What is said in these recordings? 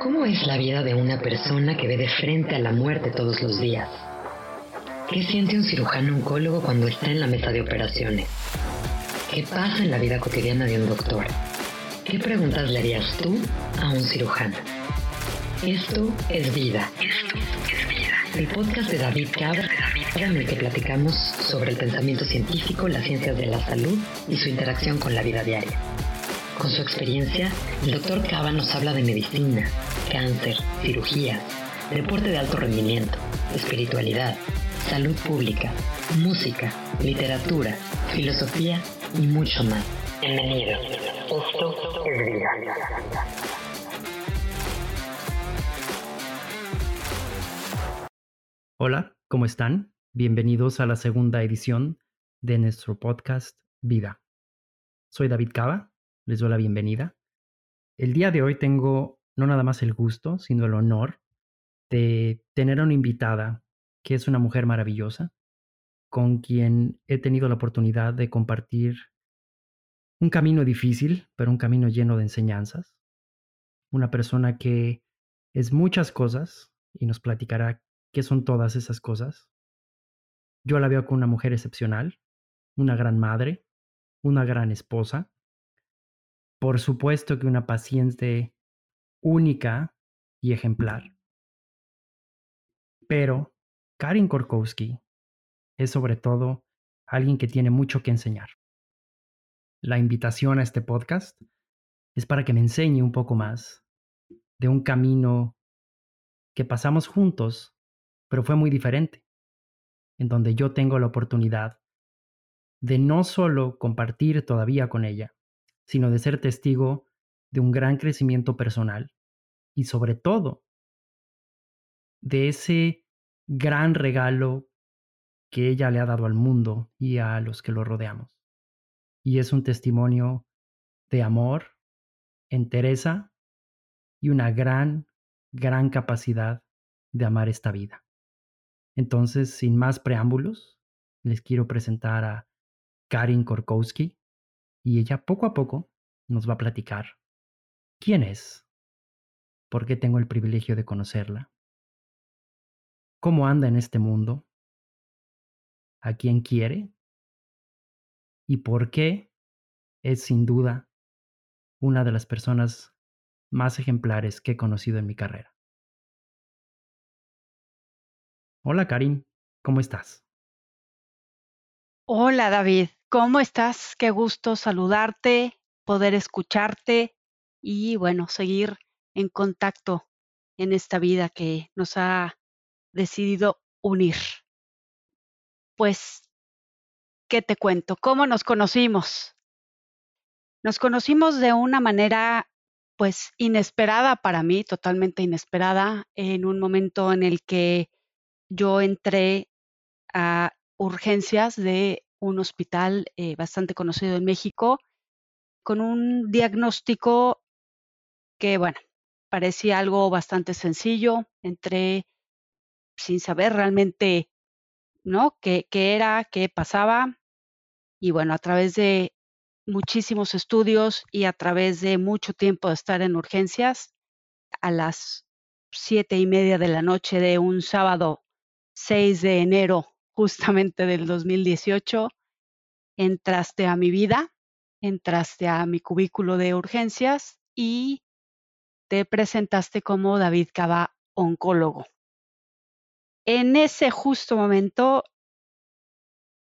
¿Cómo es la vida de una persona que ve de frente a la muerte todos los días? ¿Qué siente un cirujano oncólogo cuando está en la mesa de operaciones? ¿Qué pasa en la vida cotidiana de un doctor? ¿Qué preguntas le harías tú a un cirujano? Esto es vida. Esto es vida. El podcast de David Cabra, en el que platicamos sobre el pensamiento científico, las ciencias de la salud y su interacción con la vida diaria. Con su experiencia, el doctor Cava nos habla de medicina, cáncer, cirugía, deporte de alto rendimiento, espiritualidad, salud pública, música, literatura, filosofía y mucho más. Bienvenido. Esto es vida. Hola, ¿cómo están? Bienvenidos a la segunda edición de nuestro podcast Vida. Soy David Cava les doy la bienvenida. El día de hoy tengo no nada más el gusto, sino el honor de tener a una invitada que es una mujer maravillosa, con quien he tenido la oportunidad de compartir un camino difícil, pero un camino lleno de enseñanzas. Una persona que es muchas cosas y nos platicará qué son todas esas cosas. Yo la veo como una mujer excepcional, una gran madre, una gran esposa, por supuesto que una paciente única y ejemplar. Pero Karin Korkowski es sobre todo alguien que tiene mucho que enseñar. La invitación a este podcast es para que me enseñe un poco más de un camino que pasamos juntos, pero fue muy diferente, en donde yo tengo la oportunidad de no solo compartir todavía con ella, sino de ser testigo de un gran crecimiento personal y sobre todo de ese gran regalo que ella le ha dado al mundo y a los que lo rodeamos. Y es un testimonio de amor, entereza y una gran, gran capacidad de amar esta vida. Entonces, sin más preámbulos, les quiero presentar a Karin Korkowski, y ella poco a poco nos va a platicar quién es, por qué tengo el privilegio de conocerla, cómo anda en este mundo, a quién quiere y por qué es sin duda una de las personas más ejemplares que he conocido en mi carrera. Hola Karim, ¿cómo estás? Hola David, ¿cómo estás? Qué gusto saludarte, poder escucharte y bueno, seguir en contacto en esta vida que nos ha decidido unir. Pues, ¿qué te cuento? ¿Cómo nos conocimos? Nos conocimos de una manera pues inesperada para mí, totalmente inesperada, en un momento en el que yo entré a urgencias de un hospital eh, bastante conocido en México, con un diagnóstico que, bueno, parecía algo bastante sencillo. Entré sin saber realmente, ¿no? ¿Qué, qué era, qué pasaba? Y bueno, a través de muchísimos estudios y a través de mucho tiempo de estar en urgencias, a las siete y media de la noche de un sábado 6 de enero justamente del 2018, entraste a mi vida, entraste a mi cubículo de urgencias y te presentaste como David Cava, oncólogo. En ese justo momento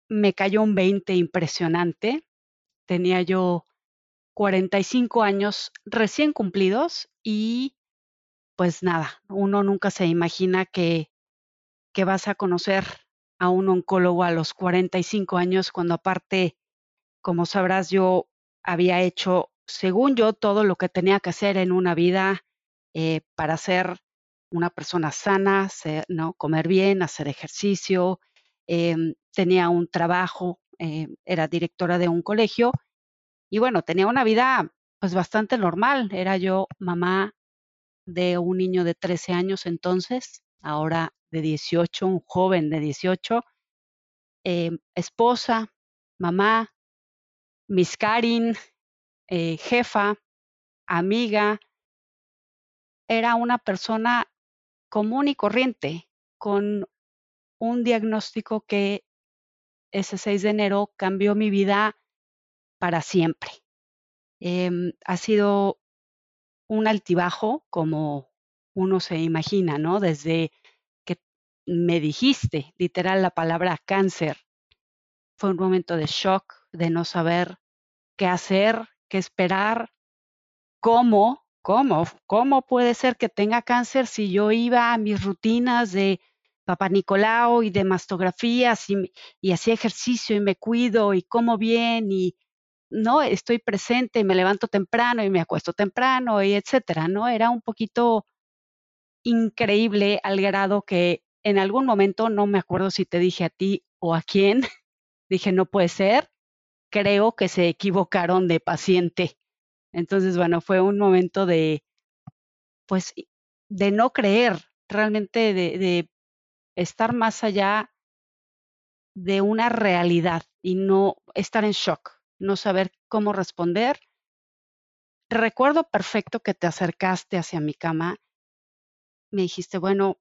me cayó un 20 impresionante. Tenía yo 45 años recién cumplidos y pues nada, uno nunca se imagina que, que vas a conocer a un oncólogo a los 45 años, cuando aparte, como sabrás, yo había hecho, según yo, todo lo que tenía que hacer en una vida eh, para ser una persona sana, ¿no? comer bien, hacer ejercicio, em, tenía un trabajo, eh, era directora de un colegio y bueno, tenía una vida pues bastante normal. Era yo mamá de un niño de 13 años entonces, ahora de 18, un joven de 18, eh, esposa, mamá, Miss Karin, eh, jefa, amiga, era una persona común y corriente, con un diagnóstico que ese 6 de enero cambió mi vida para siempre. Em, ha sido un altibajo, como uno se imagina, ¿no? Desde que me dijiste literal la palabra cáncer, fue un momento de shock, de no saber qué hacer, qué esperar, cómo, cómo, cómo puede ser que tenga cáncer si yo iba a mis rutinas de Papá Nicolau y de mastografías y, y hacía ejercicio y me cuido y como bien y no estoy presente y me levanto temprano y me acuesto temprano y etcétera, ¿no? Era un poquito increíble al grado que en algún momento, no me acuerdo si te dije a ti o a quién, dije, no puede ser, creo que se equivocaron de paciente. Entonces, bueno, fue un momento de, pues, de no creer, realmente de, estar más allá de una realidad y no estar en shock, no saber cómo responder. Recuerdo perfecto que te acercaste hacia mi cama, me dijiste, bueno,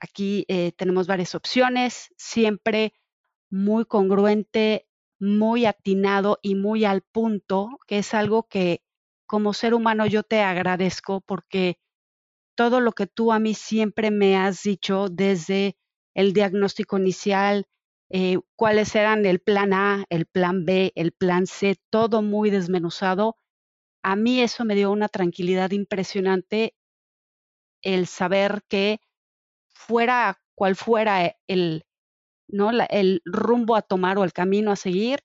aquí eh, tenemos varias opciones, siempre muy congruente, muy atinado y muy al punto, que es algo que como ser humano yo te agradezco porque todo lo que tú a mí siempre me has dicho desde el diagnóstico inicial, eh, cuáles eran el plan A, el plan B, el plan C, todo muy desmenuzado. A mí eso me dio una tranquilidad impresionante el saber que fuera cual fuera el, ¿no? el rumbo a tomar o el camino a seguir,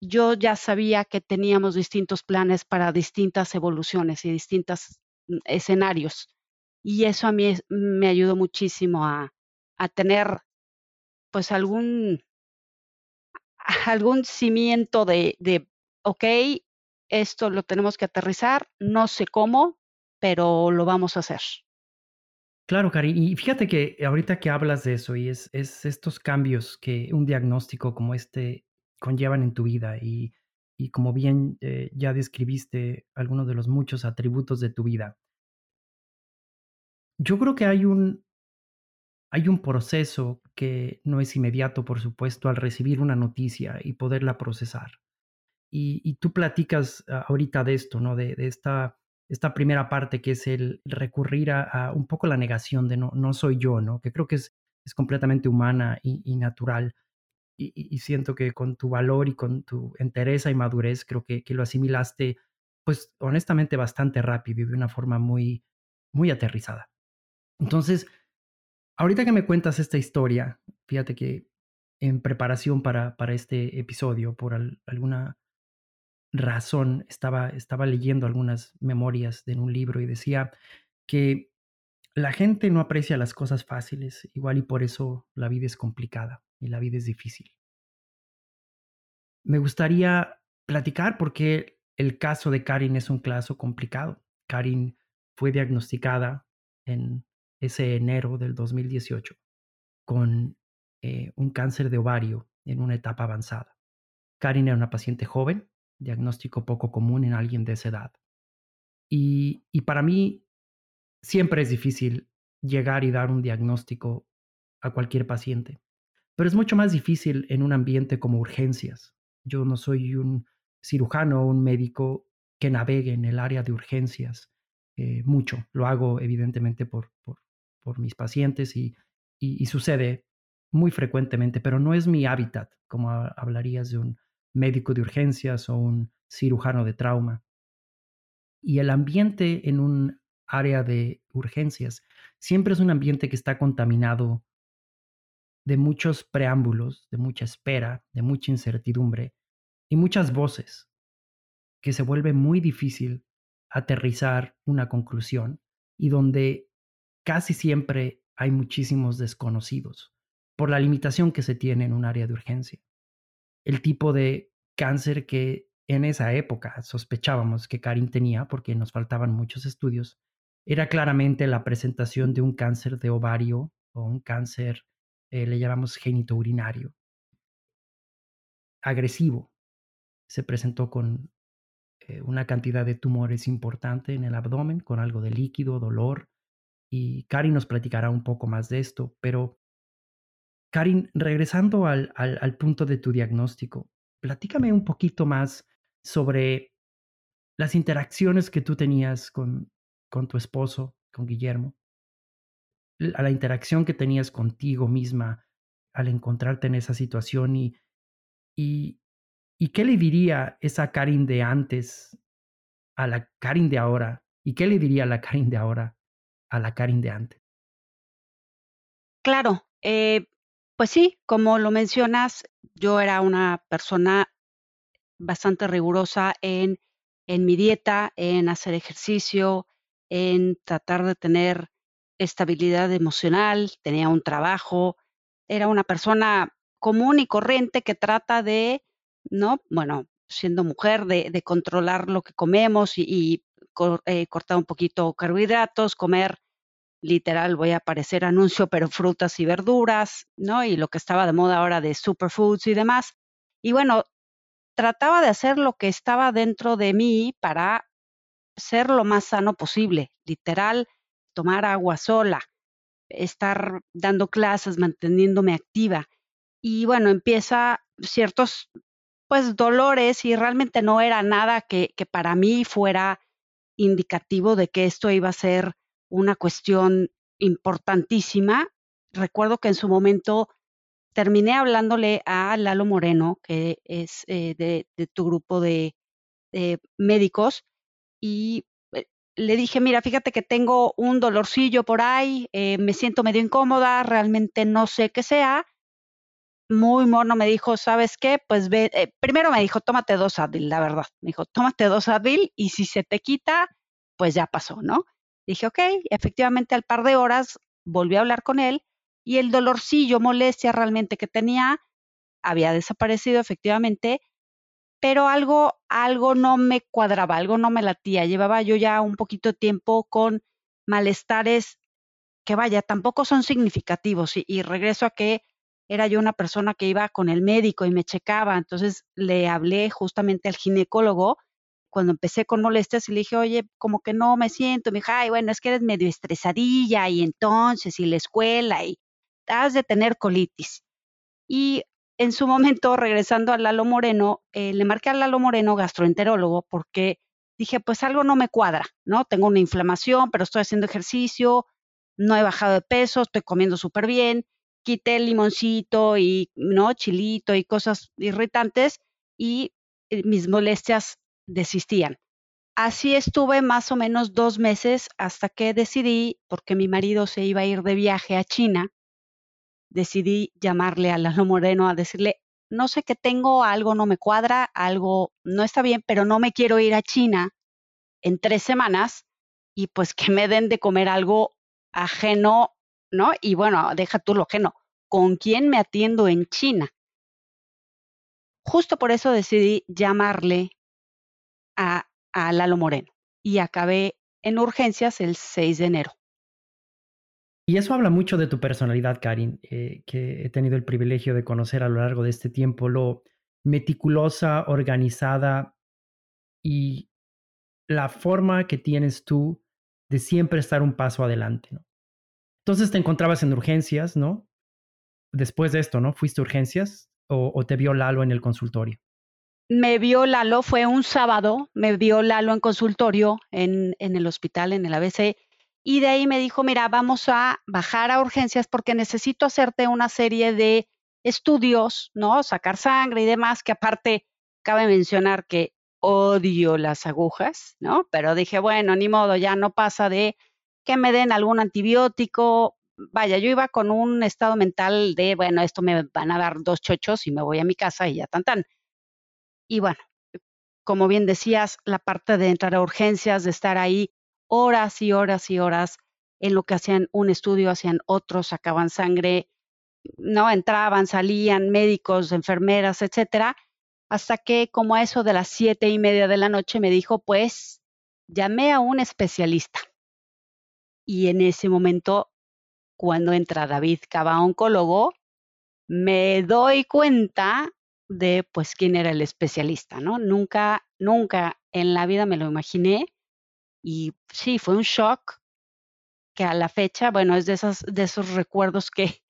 yo ya sabía que teníamos distintos planes para distintas evoluciones y distintos mm, escenarios. Y eso a mí me ayudó muchísimo a, a tener pues algún, algún cimiento de, de, ok, esto lo tenemos que aterrizar, no sé cómo, pero lo vamos a hacer. Claro, Cari, y fíjate que ahorita que hablas de eso y es, es estos cambios que un diagnóstico como este conllevan en tu vida y, y como bien eh, ya describiste algunos de los muchos atributos de tu vida. Yo creo que hay un, hay un proceso que no es inmediato, por supuesto, al recibir una noticia y poderla procesar. Y, tú platicas ah, ahorita de esto, ¿no? De esta esta primera parte que es el recurrir a, un poco la negación de no, no soy yo, ¿no? Que creo que es, es completamente humana y, natural. Y, siento que con tu valor y con tu entereza y madurez, creo que, que, lo asimilaste, pues honestamente bastante rápido y de una forma muy, muy aterrizada. Entonces, ahorita que me cuentas esta historia, fíjate que en preparación para, para este episodio, por alguna razón estaba, estaba leyendo algunas memorias de un libro y decía que la gente no aprecia las cosas fáciles, igual y por eso la vida es complicada y la vida es difícil. Me gustaría platicar porque el caso de Karin es un caso complicado. Karin fue diagnosticada en ese enero del 2018 con eh, un cáncer de ovario en una etapa avanzada. Karin era una paciente joven, diagnóstico poco común en alguien de esa edad. Y, y para mí siempre es difícil llegar y dar un diagnóstico a cualquier paciente, pero es mucho más difícil en un ambiente como urgencias. Yo no soy un cirujano o un médico que navegue en el área de urgencias eh, mucho. Lo hago evidentemente por, por, mis pacientes y, y, y, sucede muy frecuentemente, pero no es mi hábitat, como hablarías de un médico de urgencias o un cirujano de trauma. Y el ambiente en un área de urgencias siempre es un ambiente que está contaminado de muchos preámbulos, de mucha espera, de mucha incertidumbre y muchas voces, que se vuelve muy difícil aterrizar una conclusión y donde casi siempre hay muchísimos desconocidos por la limitación que se tiene en un área de urgencia el tipo de cáncer que en esa época sospechábamos que Karin tenía, porque nos faltaban muchos estudios, era claramente la presentación de un cáncer de ovario o un cáncer, eh, le llamamos urinario agresivo. Se presentó con eh, una cantidad de tumores importante en el abdomen con algo de líquido, dolor. Y Karin nos platicará un poco más de esto, pero Karin, regresando al, al punto de tu diagnóstico, platícame un poquito más sobre las interacciones que tú tenías con, con tu esposo, con Guillermo, a la interacción que tenías contigo misma al encontrarte en esa situación y, y, y qué le diría esa Karin de antes a la Karin de ahora y qué le diría la Karin de ahora a la Karin de antes. Claro, eh, pues sí, como lo mencionas, yo era una persona bastante rigurosa en, en mi dieta, en hacer ejercicio, en tratar de tener estabilidad emocional, tenía un trabajo, era una persona común y corriente que trata de, ¿no? Bueno, siendo mujer, de, de controlar lo que comemos y, y eh, cortar un poquito carbohidratos, comer literal, voy a aparecer anuncio, pero frutas y verduras, ¿no? Y lo que estaba de moda ahora de superfoods y demás. Y bueno, trataba de hacer lo que estaba dentro de mí para ser lo más sano posible, literal, tomar agua sola, estar dando clases, manteniéndome activa. Y bueno, empieza ciertos, pues, dolores y realmente no era nada que, que para mí fuera indicativo de que esto iba a ser una cuestión importantísima. Recuerdo que en su momento terminé hablándole a Lalo Moreno, que es eh, de, tu grupo de, médicos, y eh, le dije, mira, fíjate que tengo un dolorcillo por ahí, eh, me siento medio incómoda, realmente no sé qué sea. Muy mono me dijo, ¿sabes qué? Pues ve, primero me dijo, tómate dos Advil, la verdad. Me dijo, tómate dos Advil y si se te quita, pues ya pasó, ¿no? Dije, ok, efectivamente al par de horas volví a hablar con él y el dolorcillo, molestia realmente que tenía había desaparecido efectivamente, pero algo, algo no me cuadraba, algo no me latía. Llevaba yo ya un poquito de tiempo con malestares que vaya, tampoco son significativos y, y regreso a que era yo una persona que iba con el médico y me checaba, entonces le hablé justamente al ginecólogo cuando empecé con molestias y le dije, oye, como que no me siento, me dijo, ay, bueno, es que eres medio estresadilla y entonces, y la escuela, y has de tener colitis. Y en su momento, regresando a Lalo Moreno, eh, le marqué a Lalo Moreno, gastroenterólogo, porque dije, pues algo no me cuadra, ¿no? Tengo una inflamación, pero estoy haciendo ejercicio, no he bajado de peso, estoy comiendo súper bien, quité el limoncito y, ¿no? Chilito y cosas irritantes y eh, mis molestias desistían. Así estuve más o menos dos meses hasta que decidí, porque mi marido se iba a ir de viaje a China, decidí llamarle a Lalo Moreno a decirle, no sé qué tengo, algo no me cuadra, algo no está bien, pero no me quiero ir a China en tres semanas y pues que me den de comer algo ajeno, ¿no? Y bueno, deja tú lo ajeno, ¿con quién me atiendo en China? Justo por eso decidí llamarle a, Lalo Moreno y acabé en urgencias el 6 de enero. Y eso habla mucho de tu personalidad, Karin, eh, que he tenido el privilegio de conocer a lo largo de este tiempo, lo meticulosa, organizada y la forma que tienes tú de siempre estar un paso adelante, ¿no? Entonces te encontrabas en urgencias, ¿no? Después de esto, ¿no? ¿Fuiste a urgencias o, o te vio Lalo en el consultorio? Me vio Lalo, fue un sábado, me vio Lalo en consultorio en, en, el hospital, en el ABC, y de ahí me dijo, mira, vamos a bajar a urgencias porque necesito hacerte una serie de estudios, ¿no? Sacar sangre y demás, que aparte cabe mencionar que odio las agujas, ¿no? Pero dije, bueno, ni modo, ya no pasa de que me den algún antibiótico. Vaya, yo iba con un estado mental de, bueno, esto me van a dar dos chochos y me voy a mi casa y ya tan tan. Y bueno, como bien decías, la parte de entrar a urgencias, de estar ahí horas y horas y horas en lo que hacían un estudio, hacían otros, sacaban sangre, no entraban, salían médicos, enfermeras, etcétera, hasta que como a eso de las siete y media de la noche me dijo, pues llamé a un especialista. Y en ese momento, cuando entra David Cava, oncólogo, me doy cuenta de pues quién era el especialista, ¿no? Nunca, nunca en la vida me lo imaginé y sí, fue un shock que a la fecha, bueno, es de, esas, de esos recuerdos que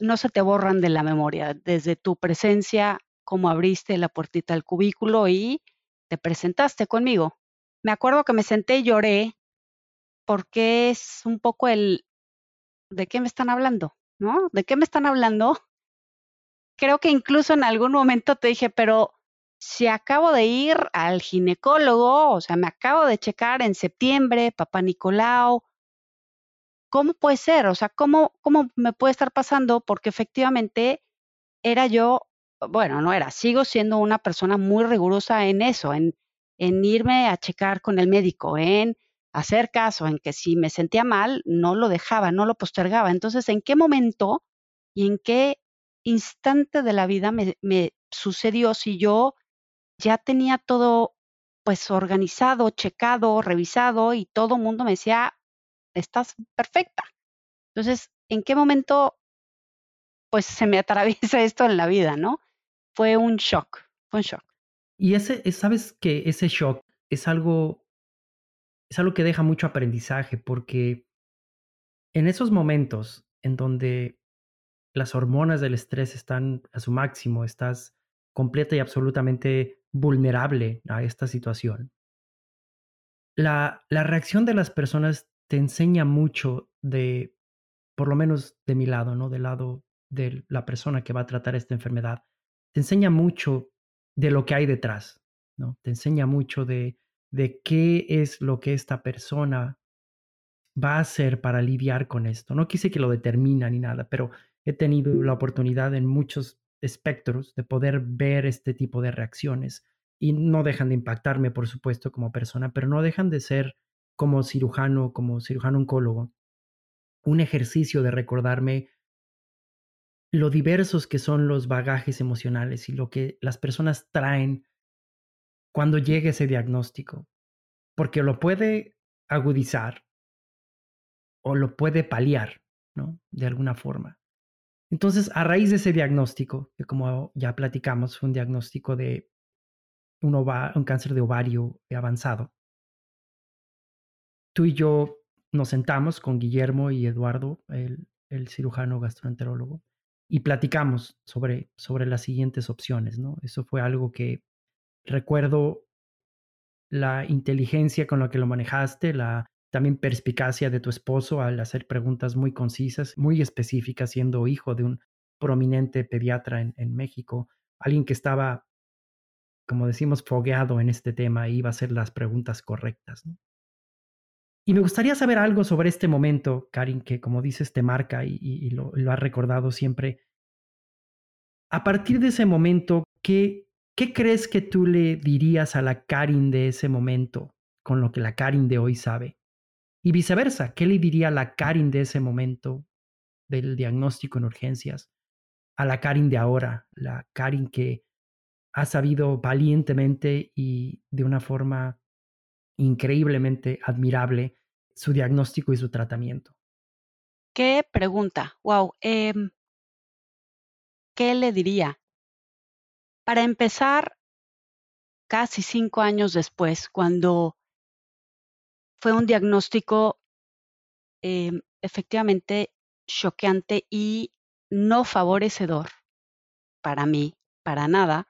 no se te borran de la memoria, desde tu presencia, cómo abriste la puertita del cubículo y te presentaste conmigo. Me acuerdo que me senté y lloré porque es un poco el, ¿de qué me están hablando? ¿No? ¿De qué me están hablando? Creo que incluso en algún momento te dije, pero si acabo de ir al ginecólogo, o sea, me acabo de checar en septiembre, papá Nicolau, ¿cómo puede ser? O sea, ¿cómo, ¿cómo me puede estar pasando? Porque efectivamente era yo, bueno, no era, sigo siendo una persona muy rigurosa en eso, en, en irme a checar con el médico, en hacer caso, en que si me sentía mal, no lo dejaba, no lo postergaba. Entonces, ¿en qué momento y en qué instante de la vida me, sucedió si yo ya tenía todo pues organizado, checado, revisado y todo el mundo me decía, estás perfecta. Entonces, ¿en qué momento pues se me atraviesa esto en la vida, no? Fue un shock, fue un shock. Y ese, sabes que ese shock es algo, es algo que deja mucho aprendizaje porque en esos momentos en donde las hormonas del estrés están a su máximo, estás completa y absolutamente vulnerable a esta situación. La, la reacción de las personas te enseña mucho de, por lo menos de mi lado, ¿no? Del lado de la persona que va a tratar esta enfermedad. Te enseña mucho de lo que hay detrás, ¿no? Te enseña mucho de, de qué es lo que esta persona va a hacer para lidiar con esto. No quise que lo determina ni nada, pero he tenido la oportunidad en muchos espectros de poder ver este tipo de reacciones y no dejan de impactarme, por supuesto, como persona, pero no dejan de ser como cirujano, como cirujano oncólogo, un ejercicio de recordarme lo diversos que son los bagajes emocionales y lo que las personas traen cuando llegue ese diagnóstico, porque lo puede agudizar o lo puede paliar, ¿no? De alguna forma. Entonces, a raíz de ese diagnóstico, que como ya platicamos, fue un diagnóstico de un, cáncer de ovario avanzado, tú y yo nos sentamos con Guillermo y Eduardo, el, cirujano gastroenterólogo, y platicamos sobre, sobre las siguientes opciones, ¿no? Eso fue algo que recuerdo la inteligencia con la que lo manejaste, la también perspicacia de tu esposo al hacer preguntas muy concisas, muy específicas, siendo hijo de un prominente pediatra en, México, alguien que estaba, como decimos, fogueado en este tema y iba a hacer las preguntas correctas. Y me gustaría saber algo sobre este momento, Karin, que como dices te marca y, lo, lo has recordado siempre. A partir de ese momento, ¿qué, ¿qué crees que tú le dirías a la Karin de ese momento con lo que la Karin de hoy sabe? Y viceversa, ¿qué le diría la Karin de ese momento del diagnóstico en urgencias a la Karin de ahora, la Karin que ha sabido valientemente y de una forma increíblemente admirable su diagnóstico y su tratamiento. Qué pregunta. Wow. Em, ¿Qué le diría? Para empezar, casi cinco años después, cuando fue un diagnóstico em, efectivamente choqueante y no favorecedor para mí, para nada,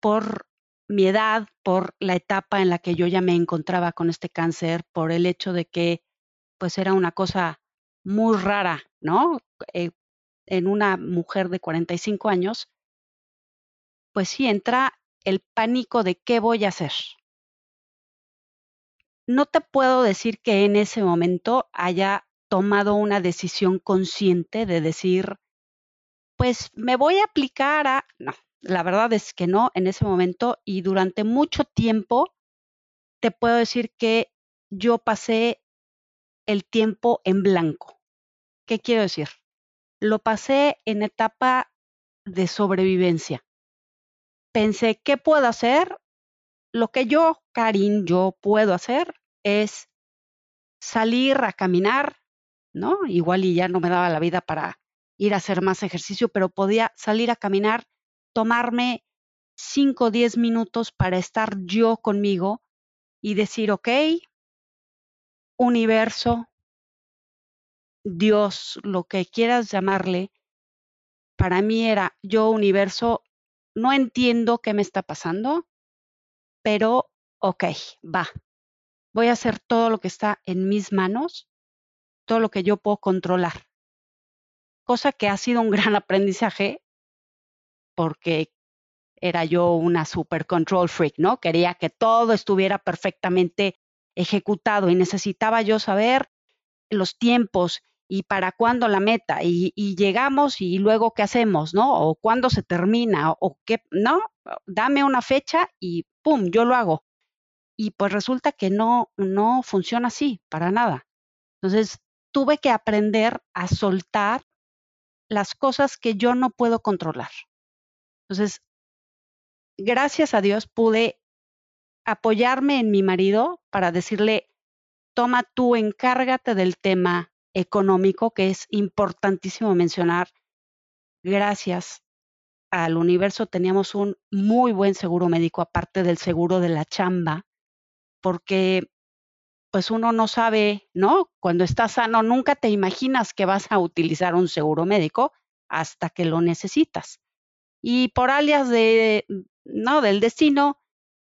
por mi edad, por la etapa en la que yo ya me encontraba con este cáncer, por el hecho de que pues era una cosa muy rara, ¿no? Eh, en una mujer de 45 años, pues sí entra el pánico de qué voy a hacer. No te puedo decir que en ese momento haya tomado una decisión consciente de decir, pues me voy a aplicar a... No, la verdad es que no en ese momento y durante mucho tiempo te puedo decir que yo pasé el tiempo en blanco. ¿Qué quiero decir? Lo pasé en etapa de sobrevivencia. Pensé, ¿qué puedo hacer? Lo que yo, Karin, yo puedo hacer es salir a caminar, ¿no? Igual y ya no me daba la vida para ir a hacer más ejercicio, pero podía salir a caminar tomarme 5 o 10 minutos para estar yo conmigo y decir, ok, universo, Dios, lo que quieras llamarle, para mí era yo universo, no entiendo qué me está pasando, pero ok, va. Voy a hacer todo lo que está en mis manos, todo lo que yo puedo controlar. Cosa que ha sido un gran aprendizaje porque era yo una super control freak, ¿no? Quería que todo estuviera perfectamente ejecutado y necesitaba yo saber los tiempos y para cuándo la meta y, llegamos y luego qué hacemos, ¿no? O cuándo se termina o qué, no, dame una fecha y pum, yo lo hago. Y pues resulta que no, no funciona así, para nada. Entonces, tuve que aprender a soltar las cosas que yo no puedo controlar. Entonces, gracias a Dios pude apoyarme en mi marido para decirle, toma tú, encárgate del tema económico, que es importantísimo mencionar. Gracias al universo teníamos un muy buen seguro médico, aparte del seguro de la chamba, porque pues uno no sabe, ¿no? Cuando estás sano, nunca te imaginas que vas a utilizar un seguro médico hasta que lo necesitas. Y por alias de, no, del destino,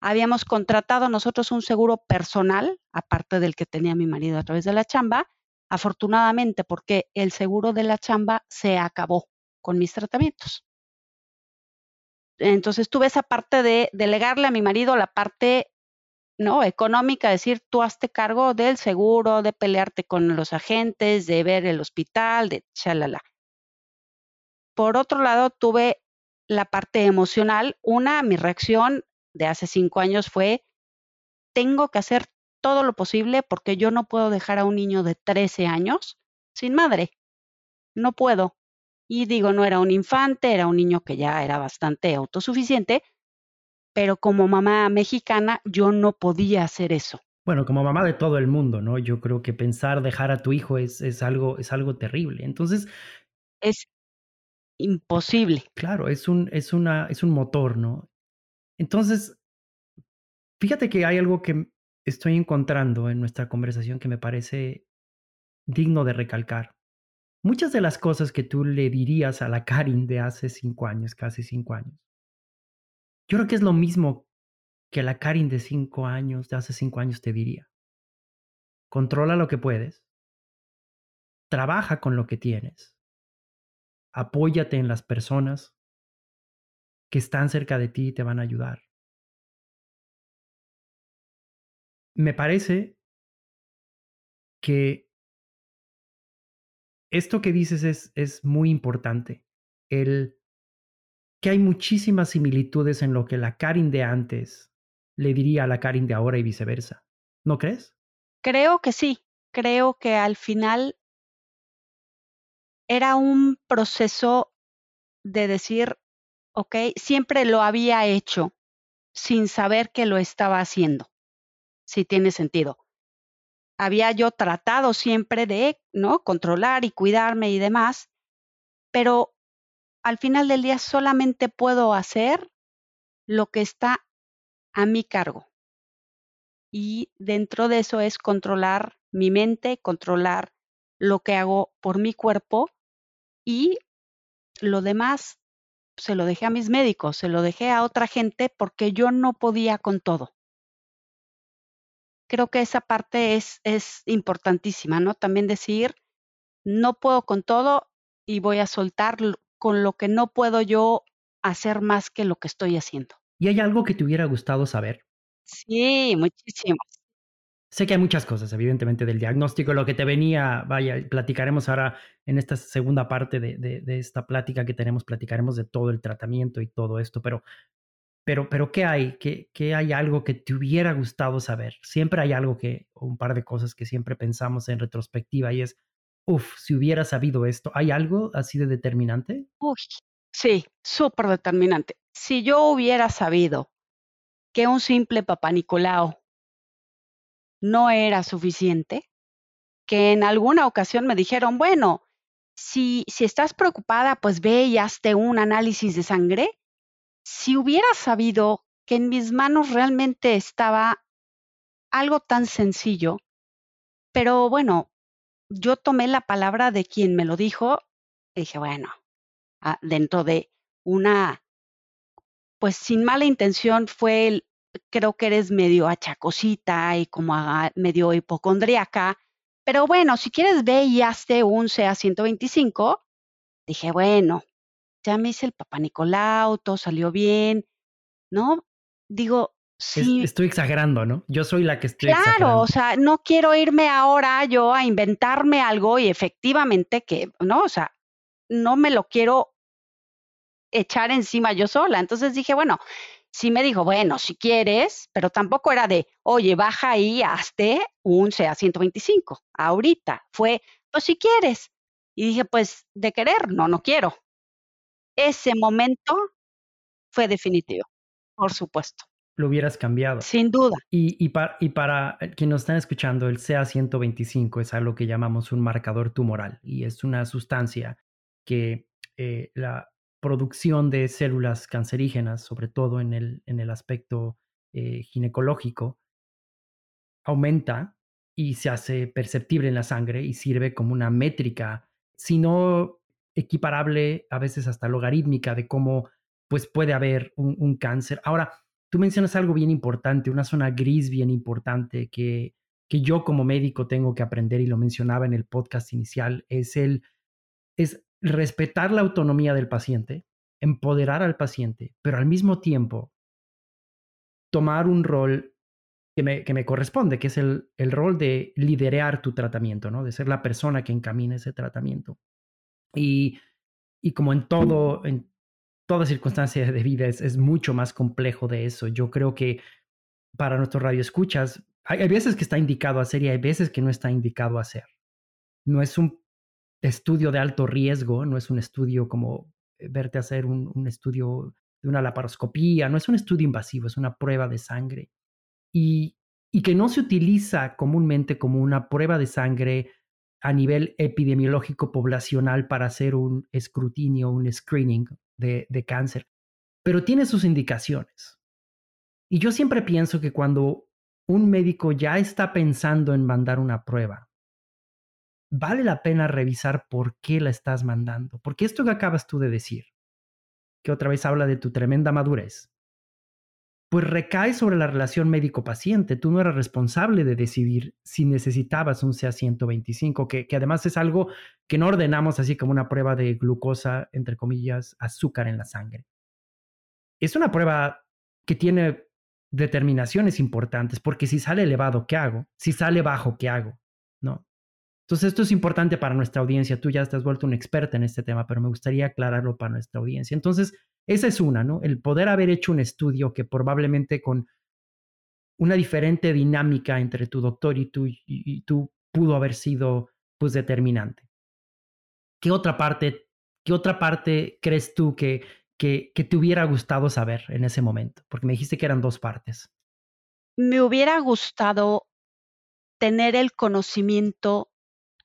habíamos contratado nosotros un seguro personal, aparte del que tenía mi marido a través de la chamba, afortunadamente porque el seguro de la chamba se acabó con mis tratamientos. Entonces tuve esa parte de delegarle a mi marido la parte no económica, decir tú hazte cargo del seguro, de pelearte con los agentes, de ver el hospital, de chalala. Por otro lado, tuve la parte emocional. Una, mi reacción de hace cinco años fue, tengo que hacer todo lo posible porque yo no puedo dejar a un niño de 13 años sin madre. No puedo. Y digo, no era un infante, era un niño que ya era bastante autosuficiente, pero como mamá mexicana yo no podía hacer eso. Bueno, como mamá de todo el mundo, ¿no? Yo creo que pensar dejar a tu hijo es, es, algo, es algo terrible. Entonces... Es imposible. Claro, es un, es, una, es un motor, ¿no? Entonces, fíjate que hay algo que estoy encontrando en nuestra conversación que me parece digno de recalcar. Muchas de las cosas que tú le dirías a la Karin de hace cinco años, casi cinco años, yo creo que es lo mismo que la Karin de cinco años, de hace cinco años te diría. Controla lo que puedes, trabaja con lo que tienes, apóyate en las personas que están cerca de ti y te van a ayudar. Me parece que esto que dices es, es muy importante. El que hay muchísimas similitudes en lo que la Karin de antes le diría a la Karin de ahora y viceversa. ¿No crees? Creo que sí. Creo que al final era un proceso de decir, ok, siempre lo había hecho sin saber que lo estaba haciendo, si tiene sentido. Había yo tratado siempre de, ¿no? Controlar y cuidarme y demás, pero al final del día solamente puedo hacer lo que está a mi cargo. Y dentro de eso es controlar mi mente, controlar lo que hago por mi cuerpo y lo demás se lo dejé a mis médicos, se lo dejé a otra gente porque yo no podía con todo. Creo que esa parte es, es importantísima, ¿no? También decir, no puedo con todo y voy a soltar con lo que no puedo yo hacer más que lo que estoy haciendo. ¿Y hay algo que te hubiera gustado saber? Sí, muchísimo. Sé que hay muchas cosas, evidentemente, del diagnóstico. Lo que te venía, vaya, platicaremos ahora en esta segunda parte de, de, esta plática que tenemos, platicaremos de todo el tratamiento y todo esto, pero, pero, pero ¿qué hay? ¿Qué, ¿Qué, hay algo que te hubiera gustado saber? Siempre hay algo que, un par de cosas que siempre pensamos en retrospectiva y es, uff, si hubiera sabido esto, ¿hay algo así de determinante? Uy, sí, súper determinante. Si yo hubiera sabido que un simple papá Nicolau no era suficiente, que en alguna ocasión me dijeron, bueno, si, si estás preocupada, pues ve y hazte un análisis de sangre si hubiera sabido que en mis manos realmente estaba algo tan sencillo, pero bueno, yo tomé la palabra de quien me lo dijo y dije, bueno, ah, dentro de una, pues sin mala intención fue el, creo que eres medio achacosita y como medio hipocondríaca, pero bueno, si quieres ve y hazte un CA 125, dije, bueno, ya me hice el papá Nicolau, todo salió bien, ¿no? Digo, sí. estoy exagerando, ¿no? Yo soy la que estoy claro, o sea, no quiero irme ahora yo a inventarme algo y efectivamente que, ¿no? O sea, no me lo quiero echar encima yo sola. Entonces dije, bueno, sí me dijo, bueno, si quieres, pero tampoco era de, oye, baja ahí, hazte un CA 125. Ahorita fue, pues si quieres. Y dije, pues de querer, no, no quiero. Ese momento fue definitivo, por supuesto. Lo hubieras cambiado. Sin duda. Y, y, y para quienes nos están escuchando, el CA125 es algo que llamamos un marcador tumoral y es una sustancia que eh, la producción de células cancerígenas, sobre todo en el, en el aspecto eh, ginecológico, aumenta y se hace perceptible en la sangre y sirve como una métrica, si no equiparable, a veces hasta logarítmica, de cómo pues, puede haber un, cáncer. Ahora, tú mencionas algo bien importante, una zona gris bien importante que, que yo como médico tengo que aprender y lo mencionaba en el podcast inicial, es el es respetar la autonomía del paciente, empoderar al paciente, pero al mismo tiempo tomar un rol que me, que me corresponde, que es el, el, rol de liderar tu tratamiento, ¿no? de ser la persona que encamina ese tratamiento. Y, y como en todo, en toda circunstancia de vida, es, es, mucho más complejo de eso. Yo creo que para nuestro radio escuchas, hay, hay veces que está indicado hacer y hay veces que no está indicado hacer. No es un estudio de alto riesgo, no es un estudio como eh, verte hacer un, un, estudio de una laparoscopía, no es un estudio invasivo, es una prueba de sangre. Y, y que no se utiliza comúnmente como una prueba de sangre a nivel epidemiológico poblacional para hacer un escrutinio, un screening de, de cáncer, pero tiene sus indicaciones. Y yo siempre pienso que cuando un médico ya está pensando en mandar una prueba, vale la pena revisar por qué la estás mandando. Porque esto que acabas tú de decir, que otra vez habla de tu tremenda madurez, pues recae sobre la relación médico-paciente. Tú no eras responsable de decidir si necesitabas un CA125, que, que además es algo que no ordenamos así como una prueba de glucosa, entre comillas, azúcar en la sangre. Es una prueba que tiene determinaciones importantes, porque si sale elevado, ¿qué hago? Si sale bajo, ¿qué hago? ¿No? Entonces, esto es importante para nuestra audiencia. Tú ya te has vuelto una experta en este tema, pero me gustaría aclararlo para nuestra audiencia. Entonces, esa es una, ¿no? El poder haber hecho un estudio que probablemente con una diferente dinámica entre tu doctor y tú, y, tú pudo haber sido, pues, determinante. ¿Qué otra parte, qué otra parte crees tú que, que, que te hubiera gustado saber en ese momento? Porque me dijiste que eran dos partes. Me hubiera gustado tener el conocimiento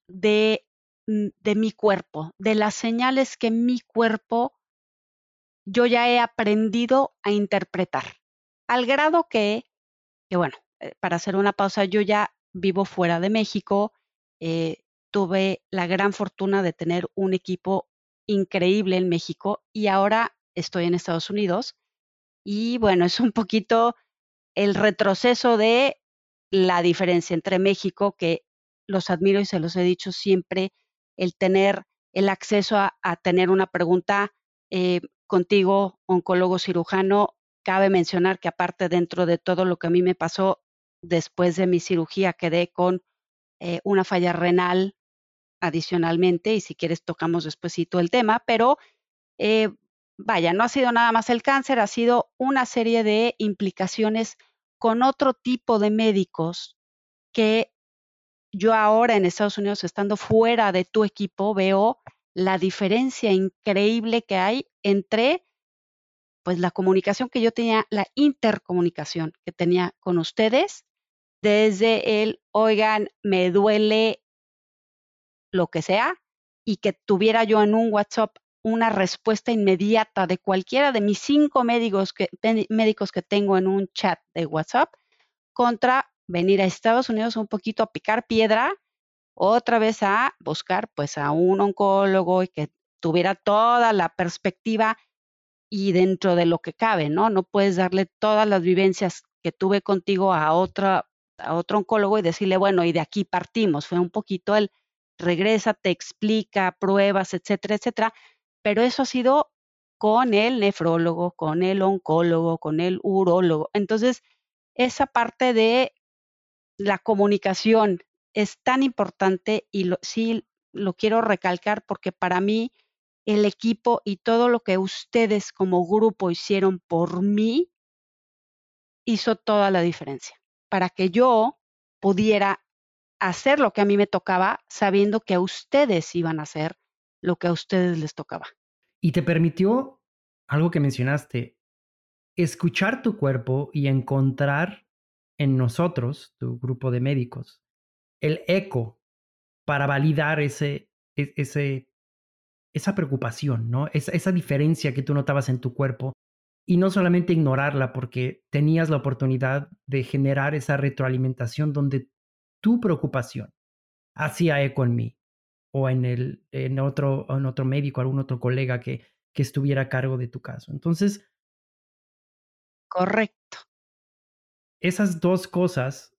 de, mm, de mi cuerpo, de las señales que mi cuerpo yo ya he aprendido a interpretar, al grado que, que bueno, eh, para hacer una pausa, yo ya vivo fuera de México, eh, tuve la gran fortuna de tener un equipo increíble en México y ahora estoy en Estados Unidos y bueno, es un poquito el retroceso de la diferencia entre México, que los admiro y se los he dicho siempre, el tener el acceso a, tener una pregunta eh, contigo, oncólogo cirujano. Cabe mencionar que aparte dentro de todo lo que a mí me pasó después de mi cirugía, quedé con eh, una falla renal adicionalmente, y si quieres tocamos despuesito el tema, pero eh, vaya, no ha sido nada más el cáncer, ha sido una serie de implicaciones con otro tipo de médicos que yo ahora en Estados Unidos, estando fuera de tu equipo, veo la diferencia increíble que hay entre pues la comunicación que yo tenía, la intercomunicación que tenía con ustedes, desde el, oigan, me duele lo que sea, y que tuviera yo en un WhatsApp una respuesta inmediata de cualquiera de mis cinco médicos que, médicos que tengo en un chat de WhatsApp contra venir a Estados Unidos un poquito a picar piedra, otra vez a buscar pues a un oncólogo y que tuviera toda la perspectiva y dentro de lo que cabe, ¿no? No puedes darle todas las vivencias que tuve contigo a otra a otro oncólogo y decirle, bueno, y de aquí partimos. Fue un poquito el regresa, te explica, pruebas, etcétera, etcétera. Pero eso ha sido con el nefrólogo, con el oncólogo, con el urólogo. Entonces, esa parte de la comunicación es tan importante y sí lo quiero recalcar porque para mí el equipo y todo lo que ustedes como grupo hicieron por mí hizo toda la diferencia para que yo pudiera hacer lo que a mí me tocaba sabiendo que a ustedes iban a hacer lo que a ustedes les tocaba. Y te permitió algo que mencionaste, escuchar tu cuerpo y encontrar en nosotros, tu grupo de médicos, el eco para validar ese, e, ese, esa preocupación, ¿no? Esa, esa diferencia que tú notabas en tu cuerpo y no solamente ignorarla porque tenías la oportunidad de generar esa retroalimentación donde tu preocupación hacía eco en mí o en, el, en, otro, en otro médico, algún otro colega que, que estuviera a cargo de tu caso. Entonces, correcto. Esas dos cosas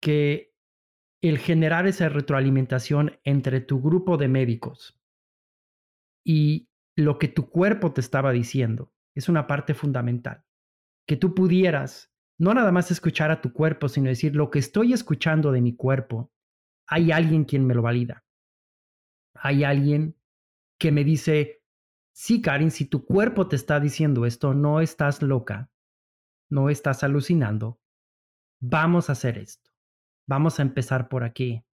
que el generar esa retroalimentación entre tu grupo de médicos y lo que tu cuerpo te estaba diciendo es una parte fundamental. Que tú pudieras no nada más escuchar a tu cuerpo, sino decir, lo que estoy escuchando de mi cuerpo, hay alguien quien me lo valida. Hay alguien que me dice, sí, Karin, si tu cuerpo te está diciendo esto, no estás loca, no estás alucinando, vamos a hacer esto, vamos a empezar por aquí.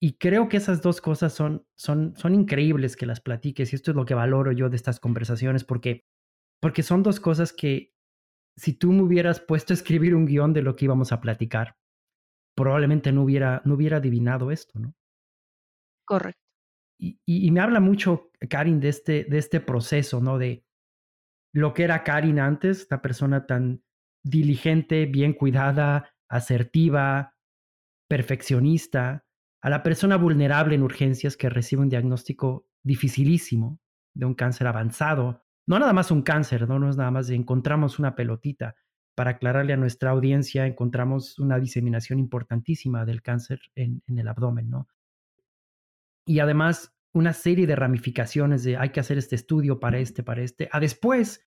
Y creo que esas dos cosas son, son, son increíbles que las platiques y esto es lo que valoro yo de estas conversaciones porque porque son dos cosas que si tú me hubieras puesto a escribir un guion de lo que íbamos a platicar, probablemente no hubiera, no hubiera adivinado esto, ¿no? Correcto. Y, y, me habla mucho, Karin, de este, de este proceso, ¿no? De lo que era Karin antes, esta persona tan diligente, bien cuidada, asertiva, perfeccionista, a la persona vulnerable en urgencias que recibe un diagnóstico dificilísimo de un cáncer avanzado, no nada más un cáncer, no, no es nada más de encontramos una pelotita. Para aclararle a nuestra audiencia, encontramos una diseminación importantísima del cáncer en, el abdomen, ¿no? Y además una serie de ramificaciones de hay que hacer este estudio para este, para este, a después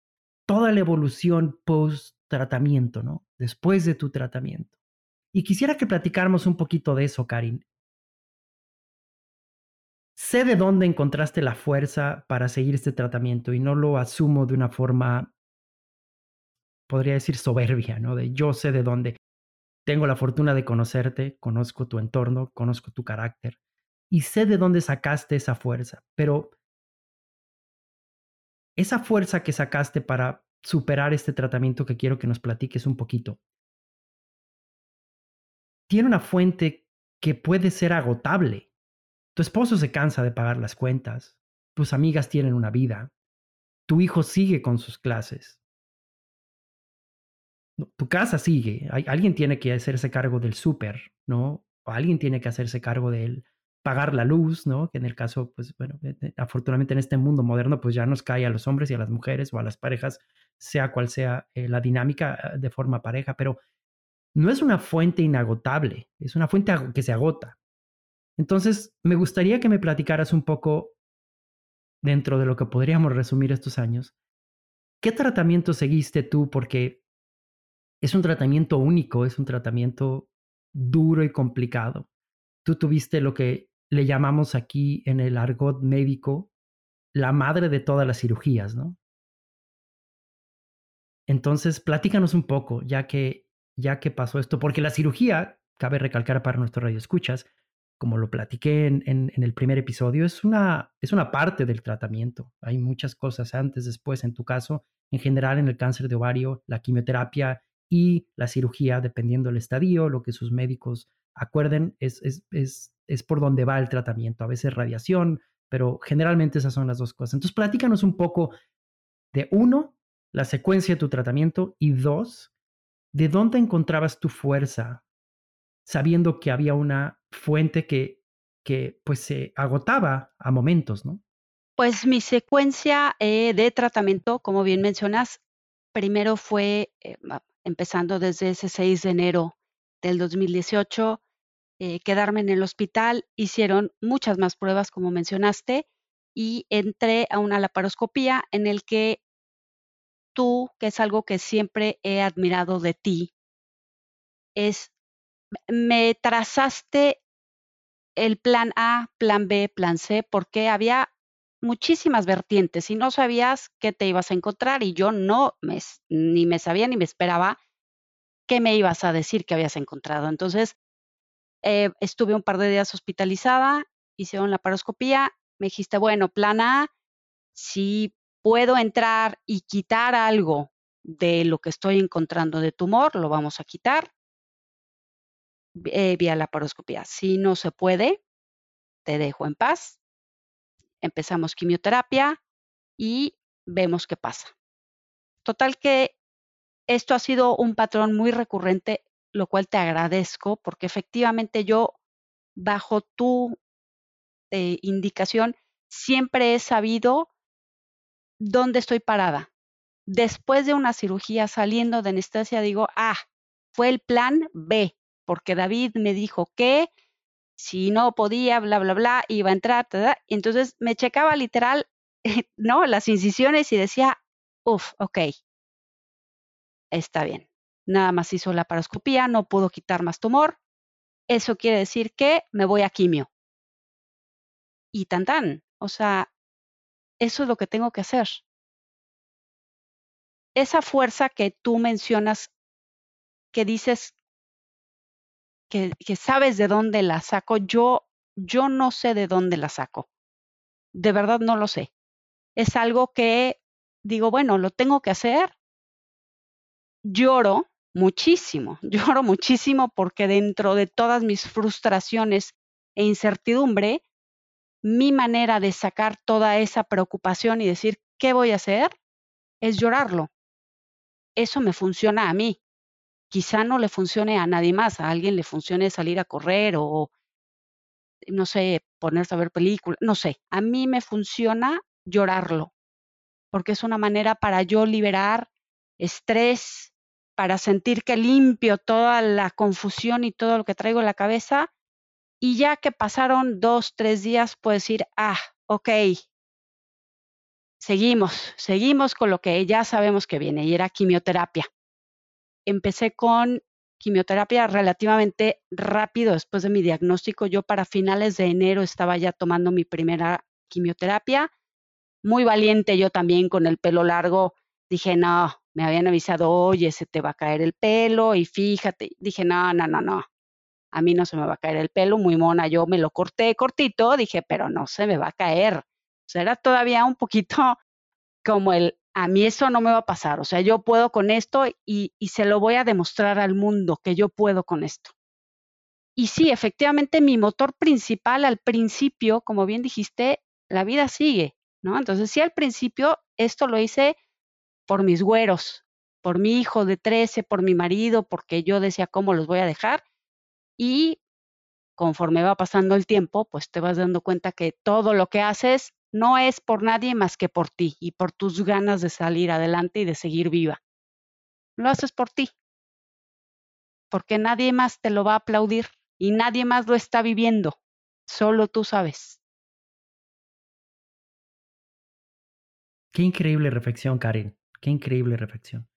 toda la evolución post tratamiento, ¿no? Después de tu tratamiento. Y quisiera que platicáramos un poquito de eso, Karin. Sé de dónde encontraste la fuerza para seguir este tratamiento y no lo asumo de una forma, podría decir, soberbia, ¿no? De yo sé de dónde. Tengo la fortuna de conocerte, conozco tu entorno, conozco tu carácter y sé de dónde sacaste esa fuerza, pero esa fuerza que sacaste para superar este tratamiento que quiero que nos platiques un poquito, tiene una fuente que puede ser agotable tu esposo se cansa de pagar las cuentas, tus amigas tienen una vida, tu hijo sigue con sus clases, tu casa sigue, alguien tiene que hacerse cargo del súper, ¿no? O alguien tiene que hacerse cargo de pagar la luz, ¿no? Que en el caso, pues bueno, eh, eh, afortunadamente en este mundo moderno, pues ya nos cae a los hombres y a las mujeres o a las parejas, sea cual sea eh, la dinámica de forma pareja, pero no es una fuente inagotable, es una fuente que se agota. Entonces, me gustaría que me platicaras un poco, dentro de lo que podríamos resumir estos años, ¿qué tratamiento seguiste tú? Porque es un tratamiento único, es un tratamiento duro y complicado. Tú tuviste lo que le llamamos aquí en el argot médico la madre de todas las cirugías, ¿no? Entonces, platícanos un poco, ya que, ya que pasó esto, porque la cirugía, cabe recalcar para nuestro radio escuchas, como lo platiqué en, el primer episodio, es una, es una parte del tratamiento. Hay muchas cosas antes, después, en tu caso, en general en el cáncer de ovario, la quimioterapia y la cirugía, dependiendo del estadio, lo que sus médicos acuerden, es, es, es, es por donde va el tratamiento. A veces radiación, pero generalmente esas son las dos cosas. Entonces, platícanos un poco de uno, la secuencia de tu tratamiento y dos, de dónde encontrabas tu fuerza, sabiendo que había una fuente que, que pues se agotaba a momentos, ¿no? Pues mi secuencia eh, de tratamiento, como bien mencionas, primero fue eh, empezando desde ese 6 de enero del 2018, eh, quedarme en el hospital, hicieron muchas más pruebas, como mencionaste, y entré a una laparoscopía en el que tú, que es algo que siempre he admirado de ti, es, me trazaste el plan A, plan B, plan C, porque había muchísimas vertientes y no sabías qué te ibas a encontrar y yo no me, ni me sabía ni me esperaba qué me ibas a decir que habías encontrado. Entonces, eh, estuve un par de días hospitalizada, hicieron la paroscopía, me dijiste, bueno, plan A, si puedo entrar y quitar algo de lo que estoy encontrando de tumor, lo vamos a quitar eh, vía la paroscopía. Si no se puede, te dejo en paz, empezamos quimioterapia y vemos qué pasa. Total que esto ha sido un patrón muy recurrente, lo cual te agradezco porque efectivamente yo, bajo tu eh, indicación, siempre he sabido dónde estoy parada. Después de una cirugía saliendo de anestesia, digo, ah, fue el plan B, porque David me dijo que si no podía, bla, bla, bla, iba a entrar, entonces me checaba literal, ¿no? Las incisiones y decía, uff, ok, está bien. Nada más hizo la paroscopía, no pudo quitar más tumor. Eso quiere decir que me voy a quimio. Y tan tan, o sea, eso es lo que tengo que hacer. Esa fuerza que tú mencionas, que dices que, sabes de dónde la saco, yo, yo no sé de dónde la saco. De verdad no lo sé. Es algo que digo, bueno, lo tengo que hacer. Lloro muchísimo, lloro muchísimo porque dentro de todas mis frustraciones e incertidumbre, mi manera de sacar toda esa preocupación y decir, ¿qué voy a hacer? Es llorarlo. Eso me funciona a mí quizá no le funcione a nadie más, a alguien le funcione salir a correr o, no sé, ponerse a ver películas, no sé, a mí me funciona llorarlo, porque es una manera para yo liberar estrés, para sentir que limpio toda la confusión y todo lo que traigo en la cabeza, y ya que pasaron dos, tres días, puedo decir, ah, ok, seguimos, seguimos con lo que ya sabemos que viene, y era quimioterapia empecé con quimioterapia relativamente rápido después de mi diagnóstico. Yo para finales de enero estaba ya tomando mi primera quimioterapia. Muy valiente yo también con el pelo largo. Dije, no, me habían avisado, oye, se te va a caer el pelo y fíjate. Dije, no, no, no, no. A mí no se me va a caer el pelo, muy mona. Yo me lo corté cortito, dije, pero no se me va a caer. O sea, era todavía un poquito como el, a mí eso no me va a pasar, o sea, yo puedo con esto y, se lo voy a demostrar al mundo que yo puedo con esto. Y sí, efectivamente, mi motor principal al principio, como bien dijiste, la vida sigue, ¿no? Entonces, sí, al principio esto lo hice por mis güeros, por mi hijo de 13, por mi marido, porque yo decía, ¿cómo los voy a dejar? Y conforme va pasando el tiempo, pues te vas dando cuenta que todo lo que haces no es por nadie más que por ti y por tus ganas de salir adelante y de seguir viva. Lo haces por ti, porque nadie más te lo va a aplaudir y nadie más lo está viviendo, solo tú sabes. Qué increíble reflexión, Karin, qué increíble reflexión.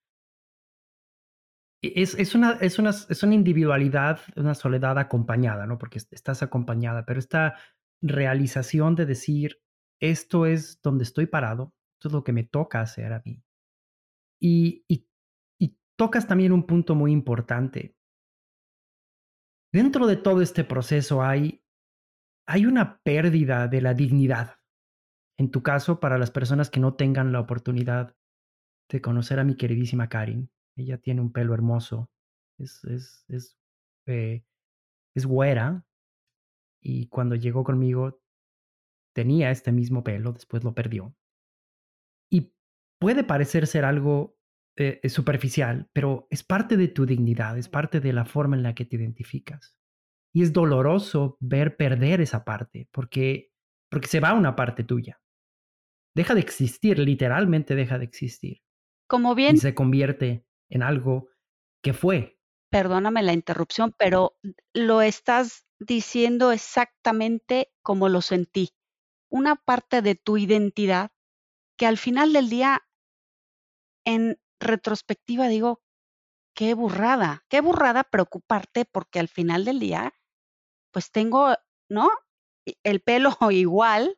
E, es, es, una, es, una, es una individualidad, una soledad acompañada, ¿no? Porque estás acompañada, pero esta realización de decir, esto es donde estoy parado, esto es lo que me toca hacer a mí. Y, y, tocas también un punto muy importante. Dentro de todo este proceso hay, hay una pérdida de la dignidad. En tu caso, para las personas que no tengan la oportunidad de conocer a mi queridísima Karin, ella tiene un pelo hermoso, es, es, es, eh, es güera, y cuando llegó conmigo tenía este mismo pelo, después lo perdió. Y puede parecer ser algo eh, superficial, pero es parte de tu dignidad, es parte de la forma en la que te identificas. Y es doloroso ver perder esa parte, porque, porque se va una parte tuya. Deja de existir, literalmente deja de existir. Como bien. Y se convierte en algo que fue. Perdóname la interrupción, pero lo estás diciendo exactamente como lo sentí. Una parte de tu identidad que al final del día, en retrospectiva, digo, qué burrada, qué burrada preocuparte porque al final del día, pues tengo, ¿no? El pelo igual.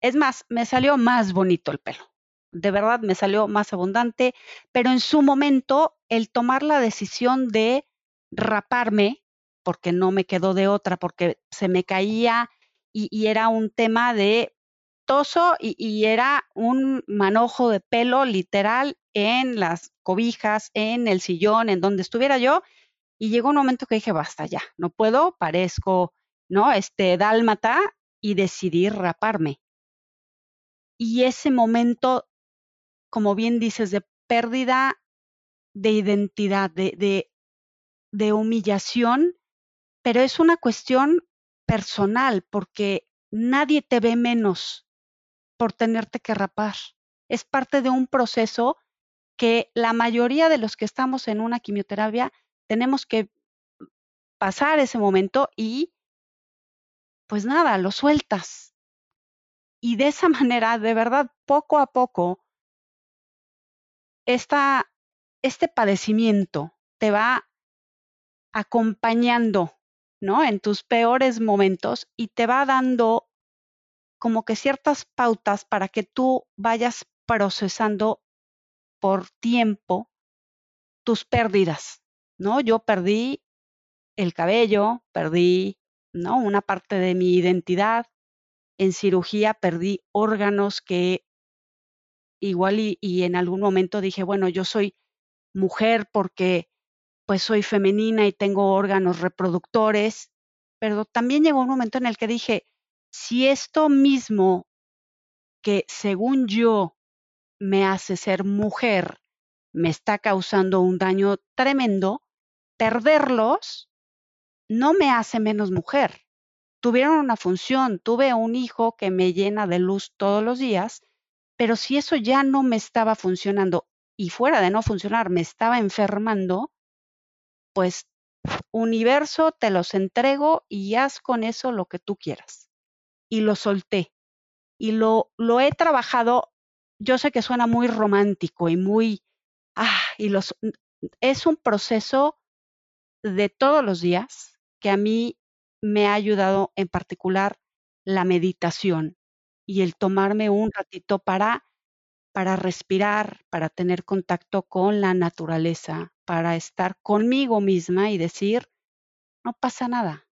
Es más, me salió más bonito el pelo. De verdad, me salió más abundante, pero en su momento, el tomar la decisión de raparme, porque no me quedó de otra, porque se me caía y, era un tema de toso y, y, era un manojo de pelo literal en las cobijas, en el sillón, en donde estuviera yo. Y llegó un momento que dije, basta ya, no puedo, parezco, ¿no? Este dálmata y decidí raparme. Y ese momento, como bien dices, de pérdida de identidad, de, de, humillación, pero es una cuestión personal porque nadie te ve menos por tenerte que rapar. Es parte de un proceso que la mayoría de los que estamos en una quimioterapia tenemos que pasar ese momento y pues nada, lo sueltas. Y de esa manera, de verdad, poco a poco, esta, este padecimiento te va acompañando, ¿no? En tus peores momentos y te va dando como que ciertas pautas para que tú vayas procesando por tiempo tus pérdidas, ¿no? Yo perdí el cabello, perdí, ¿no? Una parte de mi identidad. En cirugía perdí órganos que igual y, en algún momento dije, bueno, yo soy mujer porque pues soy femenina y tengo órganos reproductores, pero también llegó un momento en el que dije, si esto mismo que según yo me hace ser mujer me está causando un daño tremendo, perderlos no me hace menos mujer. Tuvieron una función, tuve un hijo que me llena de luz todos los días, pero si eso ya no me estaba funcionando y fuera de no funcionar me estaba enfermando, pues universo, te los entrego y haz con eso lo que tú quieras. Y lo solté. Y lo, lo he trabajado, yo sé que suena muy romántico y muy, ah, y los, es un proceso de todos los días que a mí me ha ayudado en particular la meditación y el tomarme un ratito para para respirar, para tener contacto con la naturaleza, para estar conmigo misma y decir, no pasa nada.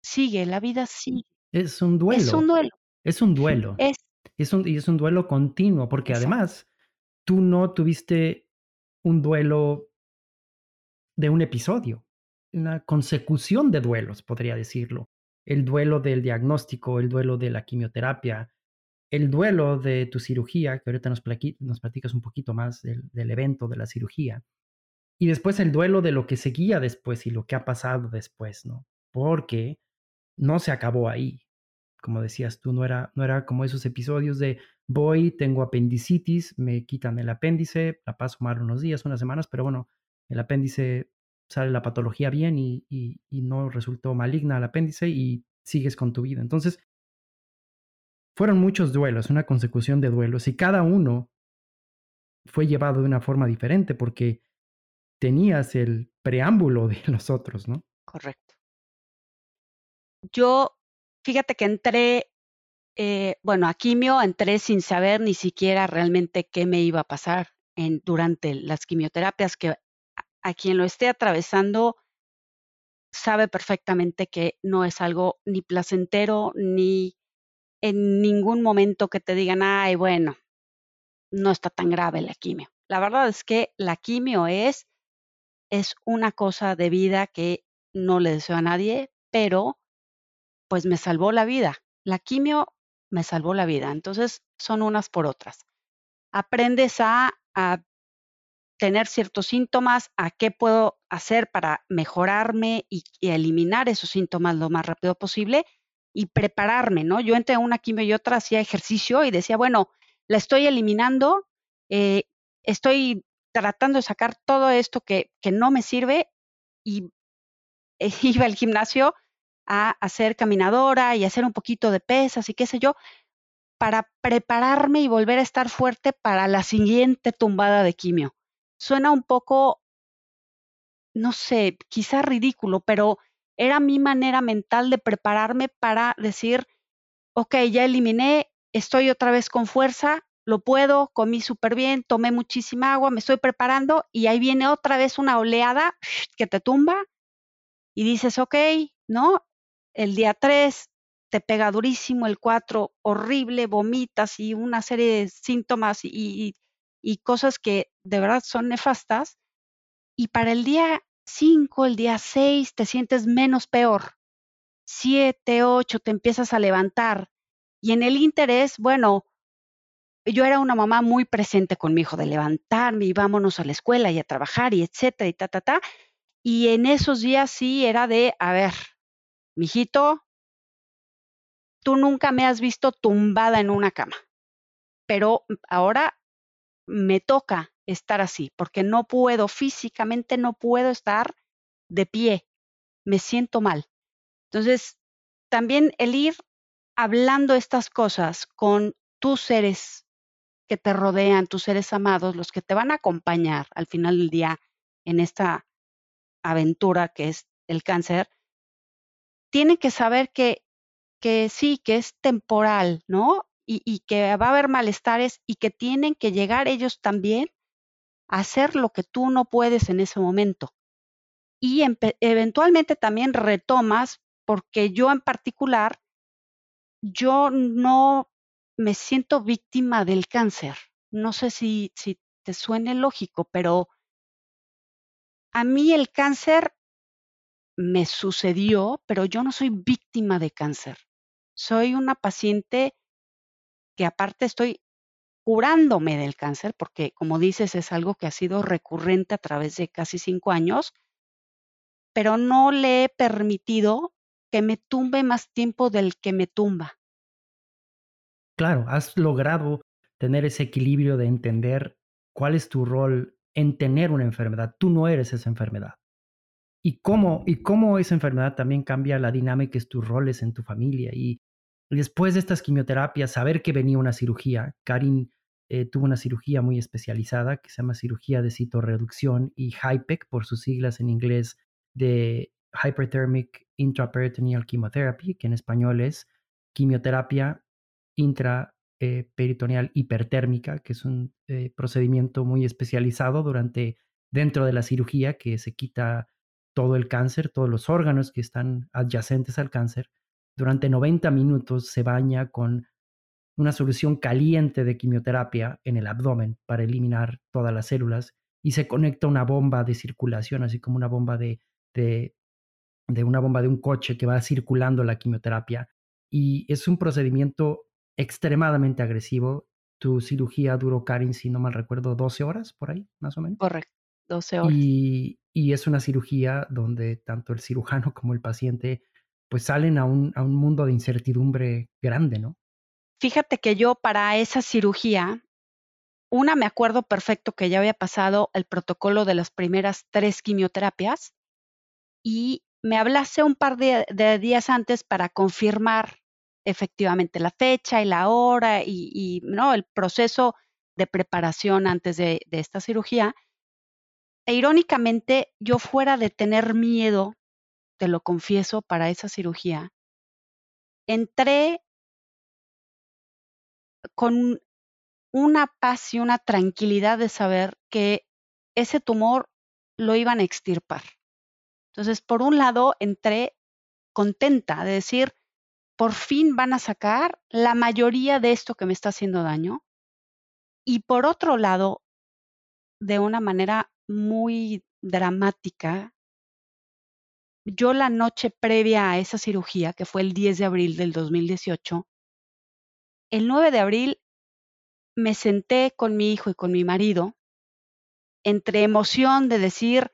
Sigue, la vida sigue. Es un duelo. Es un duelo. Es un duelo. Es, un, y es un duelo continuo, porque además tú no tuviste un duelo de un episodio, una consecución de duelos, podría decirlo. El duelo del diagnóstico, el duelo de la quimioterapia, el duelo de tu cirugía, que ahorita nos, nos platicas un poquito más del, evento de la cirugía, y después el duelo de lo que seguía después y lo que ha pasado después, ¿no? Porque no se acabó ahí. Como decías tú, no era, no era como esos episodios de voy, tengo apendicitis, me quitan el apéndice, la paso mal unos días, unas semanas, pero bueno, el apéndice sale la patología bien y, y no resultó maligna el apéndice y sigues con tu vida. Entonces, fueron muchos duelos, una consecución de duelos, y cada uno fue llevado de una forma diferente porque tenías el preámbulo de los otros, ¿no? Correcto. Yo, fíjate que entré, eh, bueno, a quimio entré sin saber ni siquiera realmente qué me iba a pasar en, durante las quimioterapias, que a quien lo esté atravesando sabe perfectamente que no es algo ni placentero ni en ningún momento que te digan, ay, bueno, no está tan grave la quimio. La verdad es que la quimio es, es una cosa de vida que no le deseo a nadie, pero pues me salvó la vida. La quimio me salvó la vida. Entonces, son unas por otras. Aprendes a, a tener ciertos síntomas, a qué puedo hacer para mejorarme y, eliminar esos síntomas lo más rápido posible y prepararme, ¿no? Yo entre una quimio y otra hacía ejercicio y decía, bueno, la estoy eliminando, eh, estoy tratando de sacar todo esto que, que no me sirve y iba al gimnasio a hacer caminadora y hacer un poquito de pesas y qué sé yo, para prepararme y volver a estar fuerte para la siguiente tumbada de quimio. Suena un poco, no sé, quizá ridículo, pero era mi manera mental de prepararme para decir, ok, ya eliminé, estoy otra vez con fuerza, lo puedo, comí súper bien, tomé muchísima agua, me estoy preparando y ahí viene otra vez una oleada que te tumba y dices, ok, ¿no? El día 3 te pega durísimo, el 4 horrible, vomitas y una serie de síntomas y, y cosas que de verdad son nefastas. Y para el día 5, el día 6 te sientes menos peor. 7, 8 te empiezas a levantar. Y en el interés, bueno, yo era una mamá muy presente con mi hijo de levantarme y vámonos a la escuela y a trabajar y etcétera y ta, ta, ta. Y en esos días sí era de, a ver, mijito, tú nunca me has visto tumbada en una cama, pero ahora me toca estar así, porque no puedo, físicamente no puedo estar de pie, me siento mal. Entonces, también el ir hablando estas cosas con tus seres que te rodean, tus seres amados, los que te van a acompañar al final del día en esta aventura que es el cáncer, tienen que saber que, que sí, que es temporal, ¿no? Y, que va a haber malestares y que tienen que llegar ellos también a hacer lo que tú no puedes en ese momento. Y eventualmente también retomas, porque yo en particular, yo no me siento víctima del cáncer. No sé si, si te suene lógico, pero a mí el cáncer me sucedió, pero yo no soy víctima de cáncer. Soy una paciente que aparte estoy curándome del cáncer, porque como dices, es algo que ha sido recurrente a través de casi cinco años, pero no le he permitido que me tumbe más tiempo del que me tumba. Claro, has logrado tener ese equilibrio de entender cuál es tu rol en tener una enfermedad. Tú no eres esa enfermedad. Y cómo, y cómo esa enfermedad también cambia la dinámica tus roles en tu familia. Y después de estas quimioterapias, saber que venía una cirugía, Karin eh, tuvo una cirugía muy especializada que se llama cirugía de citorreducción y HIPEC por sus siglas en inglés de Hyperthermic Intraperitoneal Chemotherapy, que en español es quimioterapia intra eh, hipertérmica, que es un eh, procedimiento muy especializado durante dentro de la cirugía que se quita todo el cáncer, todos los órganos que están adyacentes al cáncer. Durante 90 minutos se baña con una solución caliente de quimioterapia en el abdomen para eliminar todas las células y se conecta una bomba de circulación, así como una bomba de, de, de una bomba de un coche que va circulando la quimioterapia. Y es un procedimiento extremadamente agresivo. Tu cirugía duró, Karin, si no mal recuerdo, 12 horas por ahí, más o menos. Correcto, 12 horas. Y, y es una cirugía donde tanto el cirujano como el paciente pues salen a un, a un mundo de incertidumbre grande, ¿no? Fíjate que yo para esa cirugía, una me acuerdo perfecto que ya había pasado el protocolo de las primeras tres quimioterapias y me hablaste un par de, días antes para confirmar efectivamente la fecha y la hora y, ¿no? el proceso de preparación antes de, de esta cirugía. E irónicamente, yo fuera de tener miedo, te lo confieso, para esa cirugía, entré con una paz y una tranquilidad de saber que ese tumor lo iban a extirpar. Entonces, por un lado, entré contenta de decir, por fin van a sacar la mayoría de esto que me está haciendo daño. Y por otro lado, de una manera muy dramática, yo la noche previa a esa cirugía, que fue el 10 de abril del 2018, el 9 de abril me senté con mi hijo y con mi marido entre emoción de decir,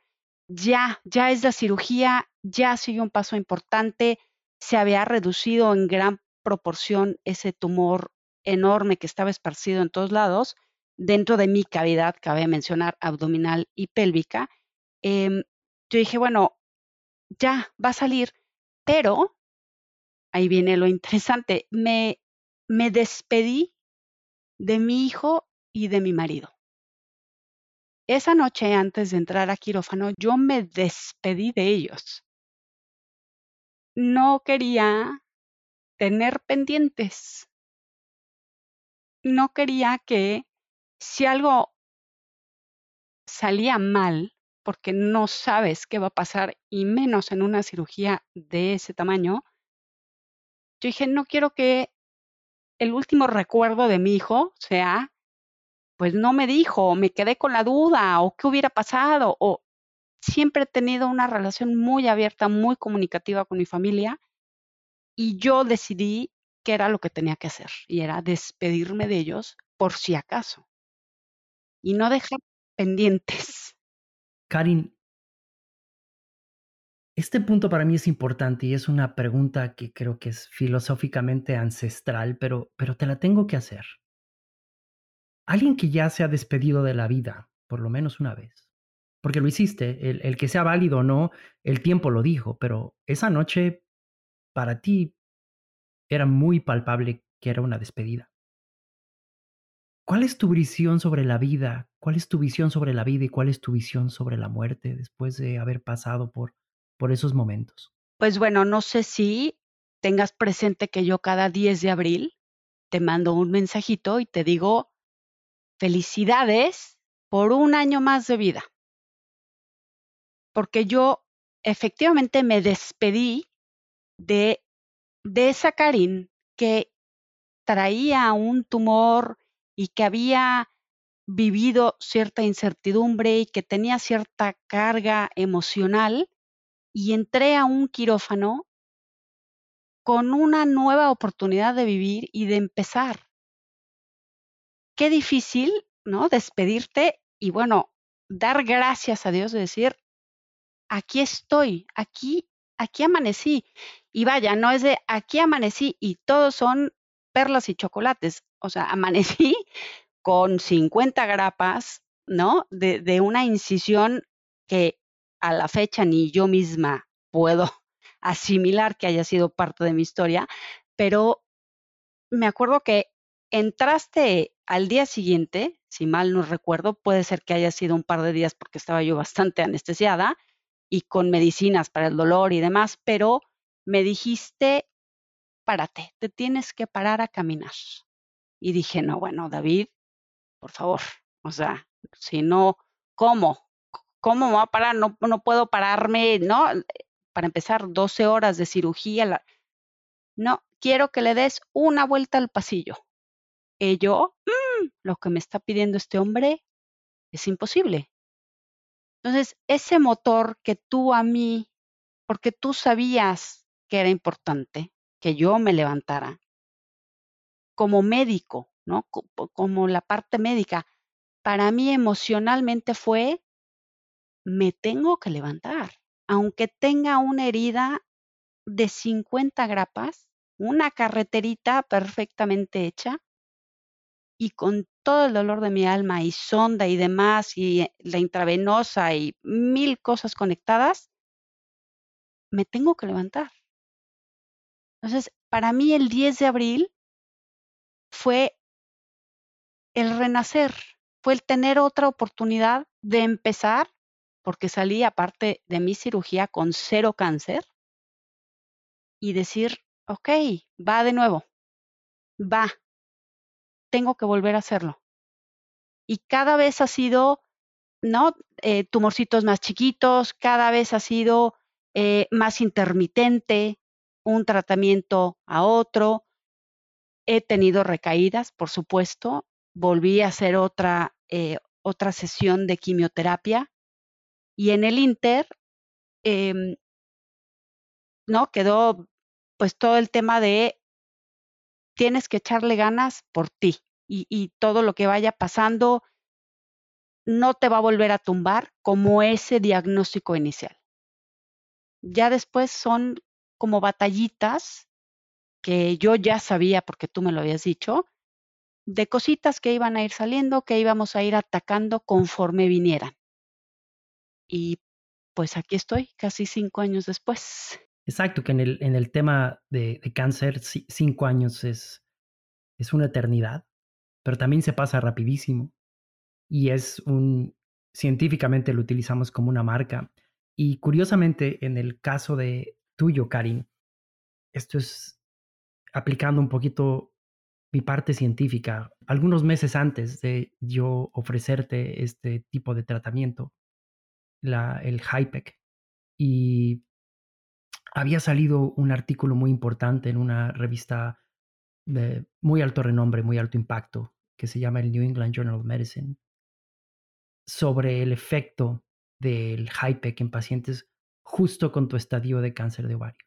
ya, ya es la cirugía, ya sigue un paso importante, se había reducido en gran proporción ese tumor enorme que estaba esparcido en todos lados, dentro de mi cavidad, cabe mencionar, abdominal y pélvica. Em, yo dije, bueno, ya va a salir, pero, ahí viene lo interesante, me, me despedí de mi hijo y de mi marido. Esa noche antes de entrar a quirófano, yo me despedí de ellos. No quería tener pendientes. No quería que si algo salía mal, porque no sabes qué va a pasar, y menos en una cirugía de ese tamaño, yo dije, no quiero que el último recuerdo de mi hijo sea pues no me dijo, me quedé con la duda, o qué hubiera pasado, o siempre he tenido una relación muy abierta, muy comunicativa con mi familia, y yo decidí que era lo que tenía que hacer, y era despedirme de ellos por si acaso, y no dejar pendientes. Karin, este punto para mí es importante y es una pregunta que creo que es filosóficamente ancestral, pero, pero te la tengo que hacer alguien que ya se ha despedido de la vida, por lo menos una vez, porque lo hiciste, el, que sea válido o no, el tiempo lo dijo, pero esa noche para ti era muy palpable que era una despedida. ¿Cuál es tu visión sobre la vida? ¿Cuál es tu visión sobre la vida y cuál es tu visión sobre la muerte después de haber pasado por, por esos momentos? Pues bueno, no sé si tengas presente que yo cada 10 de abril te mando un mensajito y te digo felicidades por un año más de vida. Porque yo efectivamente me despedí de, de esa Karin que traía un tumor y que había vivido cierta incertidumbre y que tenía cierta carga emocional y entré a un quirófano con una nueva oportunidad de vivir y de empezar qué difícil, ¿no? Despedirte y bueno, dar gracias a Dios de decir, aquí estoy, aquí, aquí amanecí. Y vaya, no es de aquí amanecí y todos son perlas y chocolates. O sea, amanecí con 50 grapas, ¿no? De, de una incisión que a la fecha ni yo misma puedo asimilar que haya sido parte de mi historia, pero me acuerdo que entraste al día siguiente, si mal no recuerdo, puede ser que haya sido un par de días porque estaba yo bastante anestesiada y con medicinas para el dolor y demás, pero me dijiste, párate, te tienes que parar a caminar. Y dije, no, bueno, David, por favor, o sea, si no, ¿cómo? ¿Cómo me voy a parar? No, no puedo pararme, ¿no? Para empezar, 12 horas de cirugía. No, quiero que le des una vuelta al pasillo yo, mm, lo que me está pidiendo este hombre es imposible. Entonces, ese motor que tú a mí, porque tú sabías que era importante que yo me levantara, como médico, ¿no? Como la parte médica, para mí emocionalmente fue, me tengo que levantar, aunque tenga una herida de 50 grapas, una carreterita perfectamente hecha, y con todo el dolor de mi alma y sonda y demás y eh, la intravenosa y mil cosas conectadas, me tengo que levantar. Entonces, para mí el 10 de abril fue el renacer, fue el tener otra oportunidad de empezar, porque salí aparte de mi cirugía con cero cáncer, y decir, ok, va de nuevo, va, tengo que volver a hacerlo. Y cada vez ha sido, ¿no? Eh, tumorcitos más chiquitos, cada vez ha sido eh, más intermitente, un tratamiento a otro. He tenido recaídas, por supuesto. Volví a hacer otra, eh, otra sesión de quimioterapia. Y en el Inter, em, ¿no? Quedó pues todo el tema de tienes que echarle ganas por ti y, y todo lo que vaya pasando no te va a volver a tumbar como ese diagnóstico inicial. Ya después son como batallitas que yo ya sabía porque tú me lo habías dicho, de cositas que iban a ir saliendo, que íbamos a ir atacando conforme vinieran. Y pues aquí estoy, casi cinco años después. Exacto, que en el, en el tema de, de cáncer, cinco años es, es una eternidad, pero también se pasa rapidísimo y es un, científicamente lo utilizamos como una marca. Y curiosamente, en el caso de tuyo, Karin, esto es aplicando un poquito mi parte científica. Algunos meses antes de yo ofrecerte este tipo de tratamiento, el HIPEC, y había salido un artículo muy importante en una revista de muy alto renombre, muy alto impacto, que se llama el New England Journal of Medicine, sobre el efecto del HIPEC en pacientes justo con tu estadio de cáncer de ovario.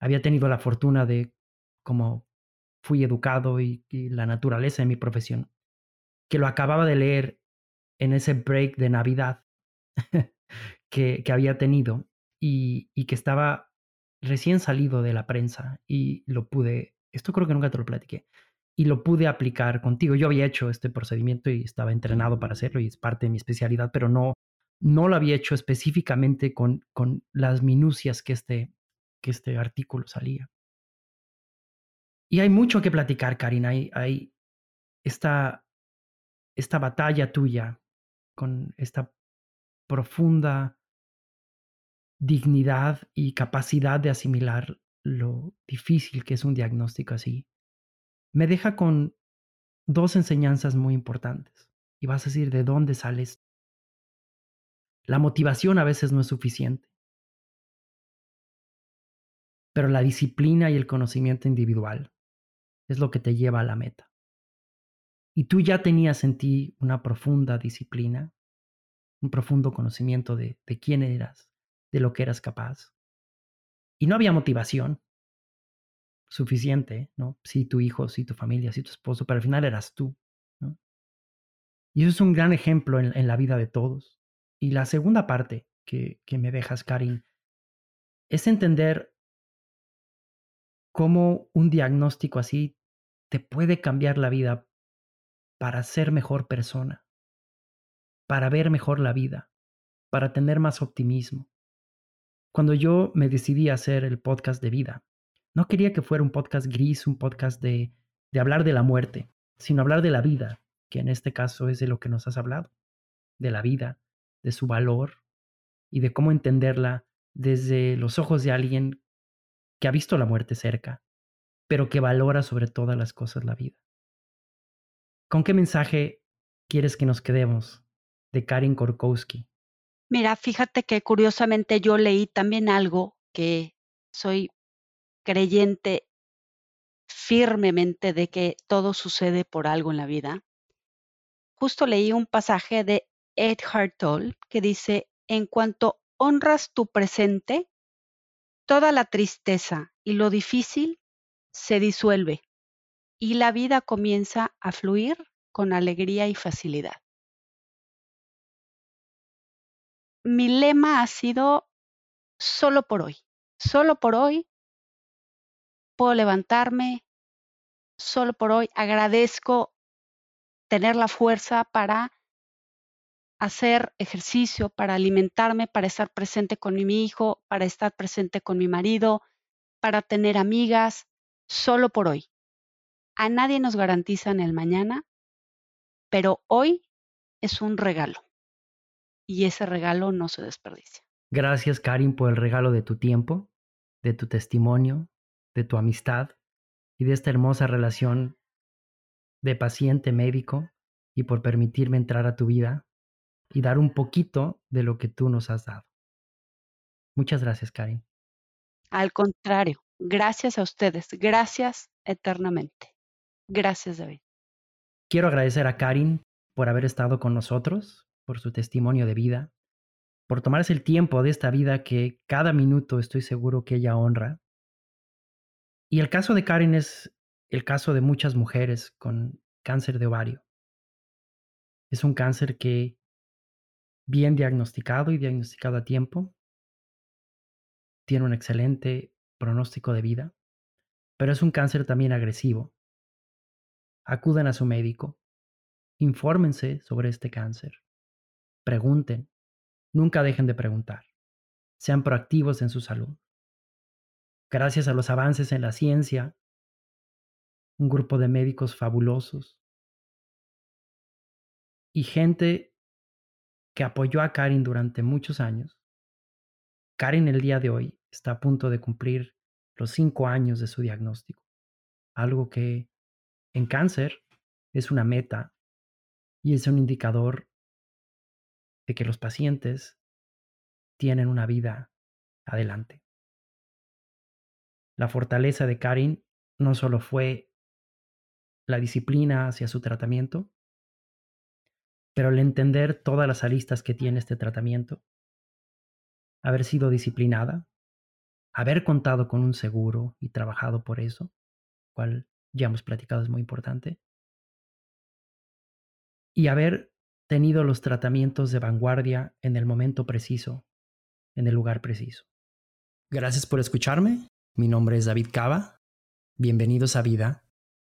Había tenido la fortuna de, como fui educado y, la naturaleza de mi profesión, que lo acababa de leer en ese break de Navidad que, que, había tenido y, y, que estaba recién salido de la prensa y lo pude, esto creo que nunca te lo platiqué, y lo pude aplicar contigo. Yo había hecho este procedimiento y estaba entrenado para hacerlo y es parte de mi especialidad, pero no, no lo había hecho específicamente con, con las minucias que este, que este artículo salía. Y hay mucho que platicar, Karina. Hay, hay esta, esta batalla tuya con esta profunda dignidad y capacidad de asimilar lo difícil que es un diagnóstico así me deja con dos enseñanzas muy importantes. Y vas a decir, ¿de dónde sales? La motivación a veces no es suficiente, pero la disciplina y el conocimiento individual es lo que te lleva a la meta. Y tú ya tenías en ti una profunda disciplina, un profundo conocimiento de, de quién eras, de lo que eras capaz. Y no había motivación, suficiente, ¿no? Sí, tu hijo, sí, tu familia, sí, tu esposo, pero al final eras tú, ¿no? Y eso es un gran ejemplo en, la vida de todos. Y la segunda parte que, que me dejas, Karin, es entender cómo un diagnóstico así te puede cambiar la vida para ser mejor persona, para ver mejor la vida, para tener más optimismo. Cuando yo me decidí a hacer el podcast de vida, no quería que fuera un podcast gris, un podcast de, de hablar de la muerte, sino hablar de la vida, que en este caso es de lo que nos has hablado, de la vida, de su valor y de cómo entenderla desde los ojos de alguien que ha visto la muerte cerca, pero que valora sobre todas las cosas la vida. ¿Con qué mensaje quieres que nos quedemos de Karin Korkowski? Mira, fíjate que curiosamente yo leí también algo que soy creyente firmemente de que todo sucede por algo en la vida, justo leí un pasaje de Ed Tolle que dice, en cuanto honras tu presente, toda la tristeza y lo difícil se disuelve y la vida comienza a fluir con alegría y facilidad. Mi lema ha sido solo por hoy, solo por hoy puedo levantarme solo por hoy. Agradezco tener la fuerza para hacer ejercicio, para alimentarme, para estar presente con mi hijo, para estar presente con mi marido, para tener amigas, solo por hoy. A nadie nos garantizan el mañana, pero hoy es un regalo y ese regalo no se desperdicia. Gracias, Karin, por el regalo de tu tiempo, de tu testimonio, de tu amistad y de esta hermosa relación de paciente-médico y por permitirme entrar a tu vida y dar un poquito de lo que tú nos has dado. Muchas gracias, Karin. Al contrario, gracias a ustedes, gracias eternamente. Gracias, David. Quiero agradecer a Karin por haber estado con nosotros, por su testimonio de vida, por tomarse el tiempo de esta vida que cada minuto estoy seguro que ella honra Y el caso de Karen es el caso de muchas mujeres con cáncer de ovario. Es un cáncer que, bien diagnosticado y diagnosticado a tiempo, tiene un excelente pronóstico de vida, pero es un cáncer también agresivo. Acuden a su médico, infórmense sobre este cáncer, pregunten, nunca dejen de preguntar, sean proactivos en su salud. Gracias a los avances en la ciencia, un grupo de médicos fabulosos y gente que apoyó a Karin durante muchos años. Karin el día de hoy está a punto de cumplir los cinco años de su diagnóstico, algo que en cáncer es una meta y es un indicador de que los pacientes tienen una vida adelante. La fortaleza de Karin no solo fue la disciplina hacia su tratamiento, pero el entender todas las aristas que tiene este tratamiento, haber sido disciplinada, haber contado con un seguro y trabajado por eso, cual ya hemos platicado es muy importante, y haber tenido los tratamientos de vanguardia en el momento preciso, en el lugar preciso. Gracias por escucharme. Mi nombre es David Cava. Bienvenidos a Vida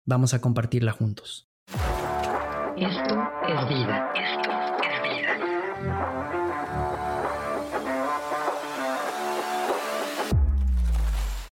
Vamos a compartirla juntos. Esto es vida. Esto es vida.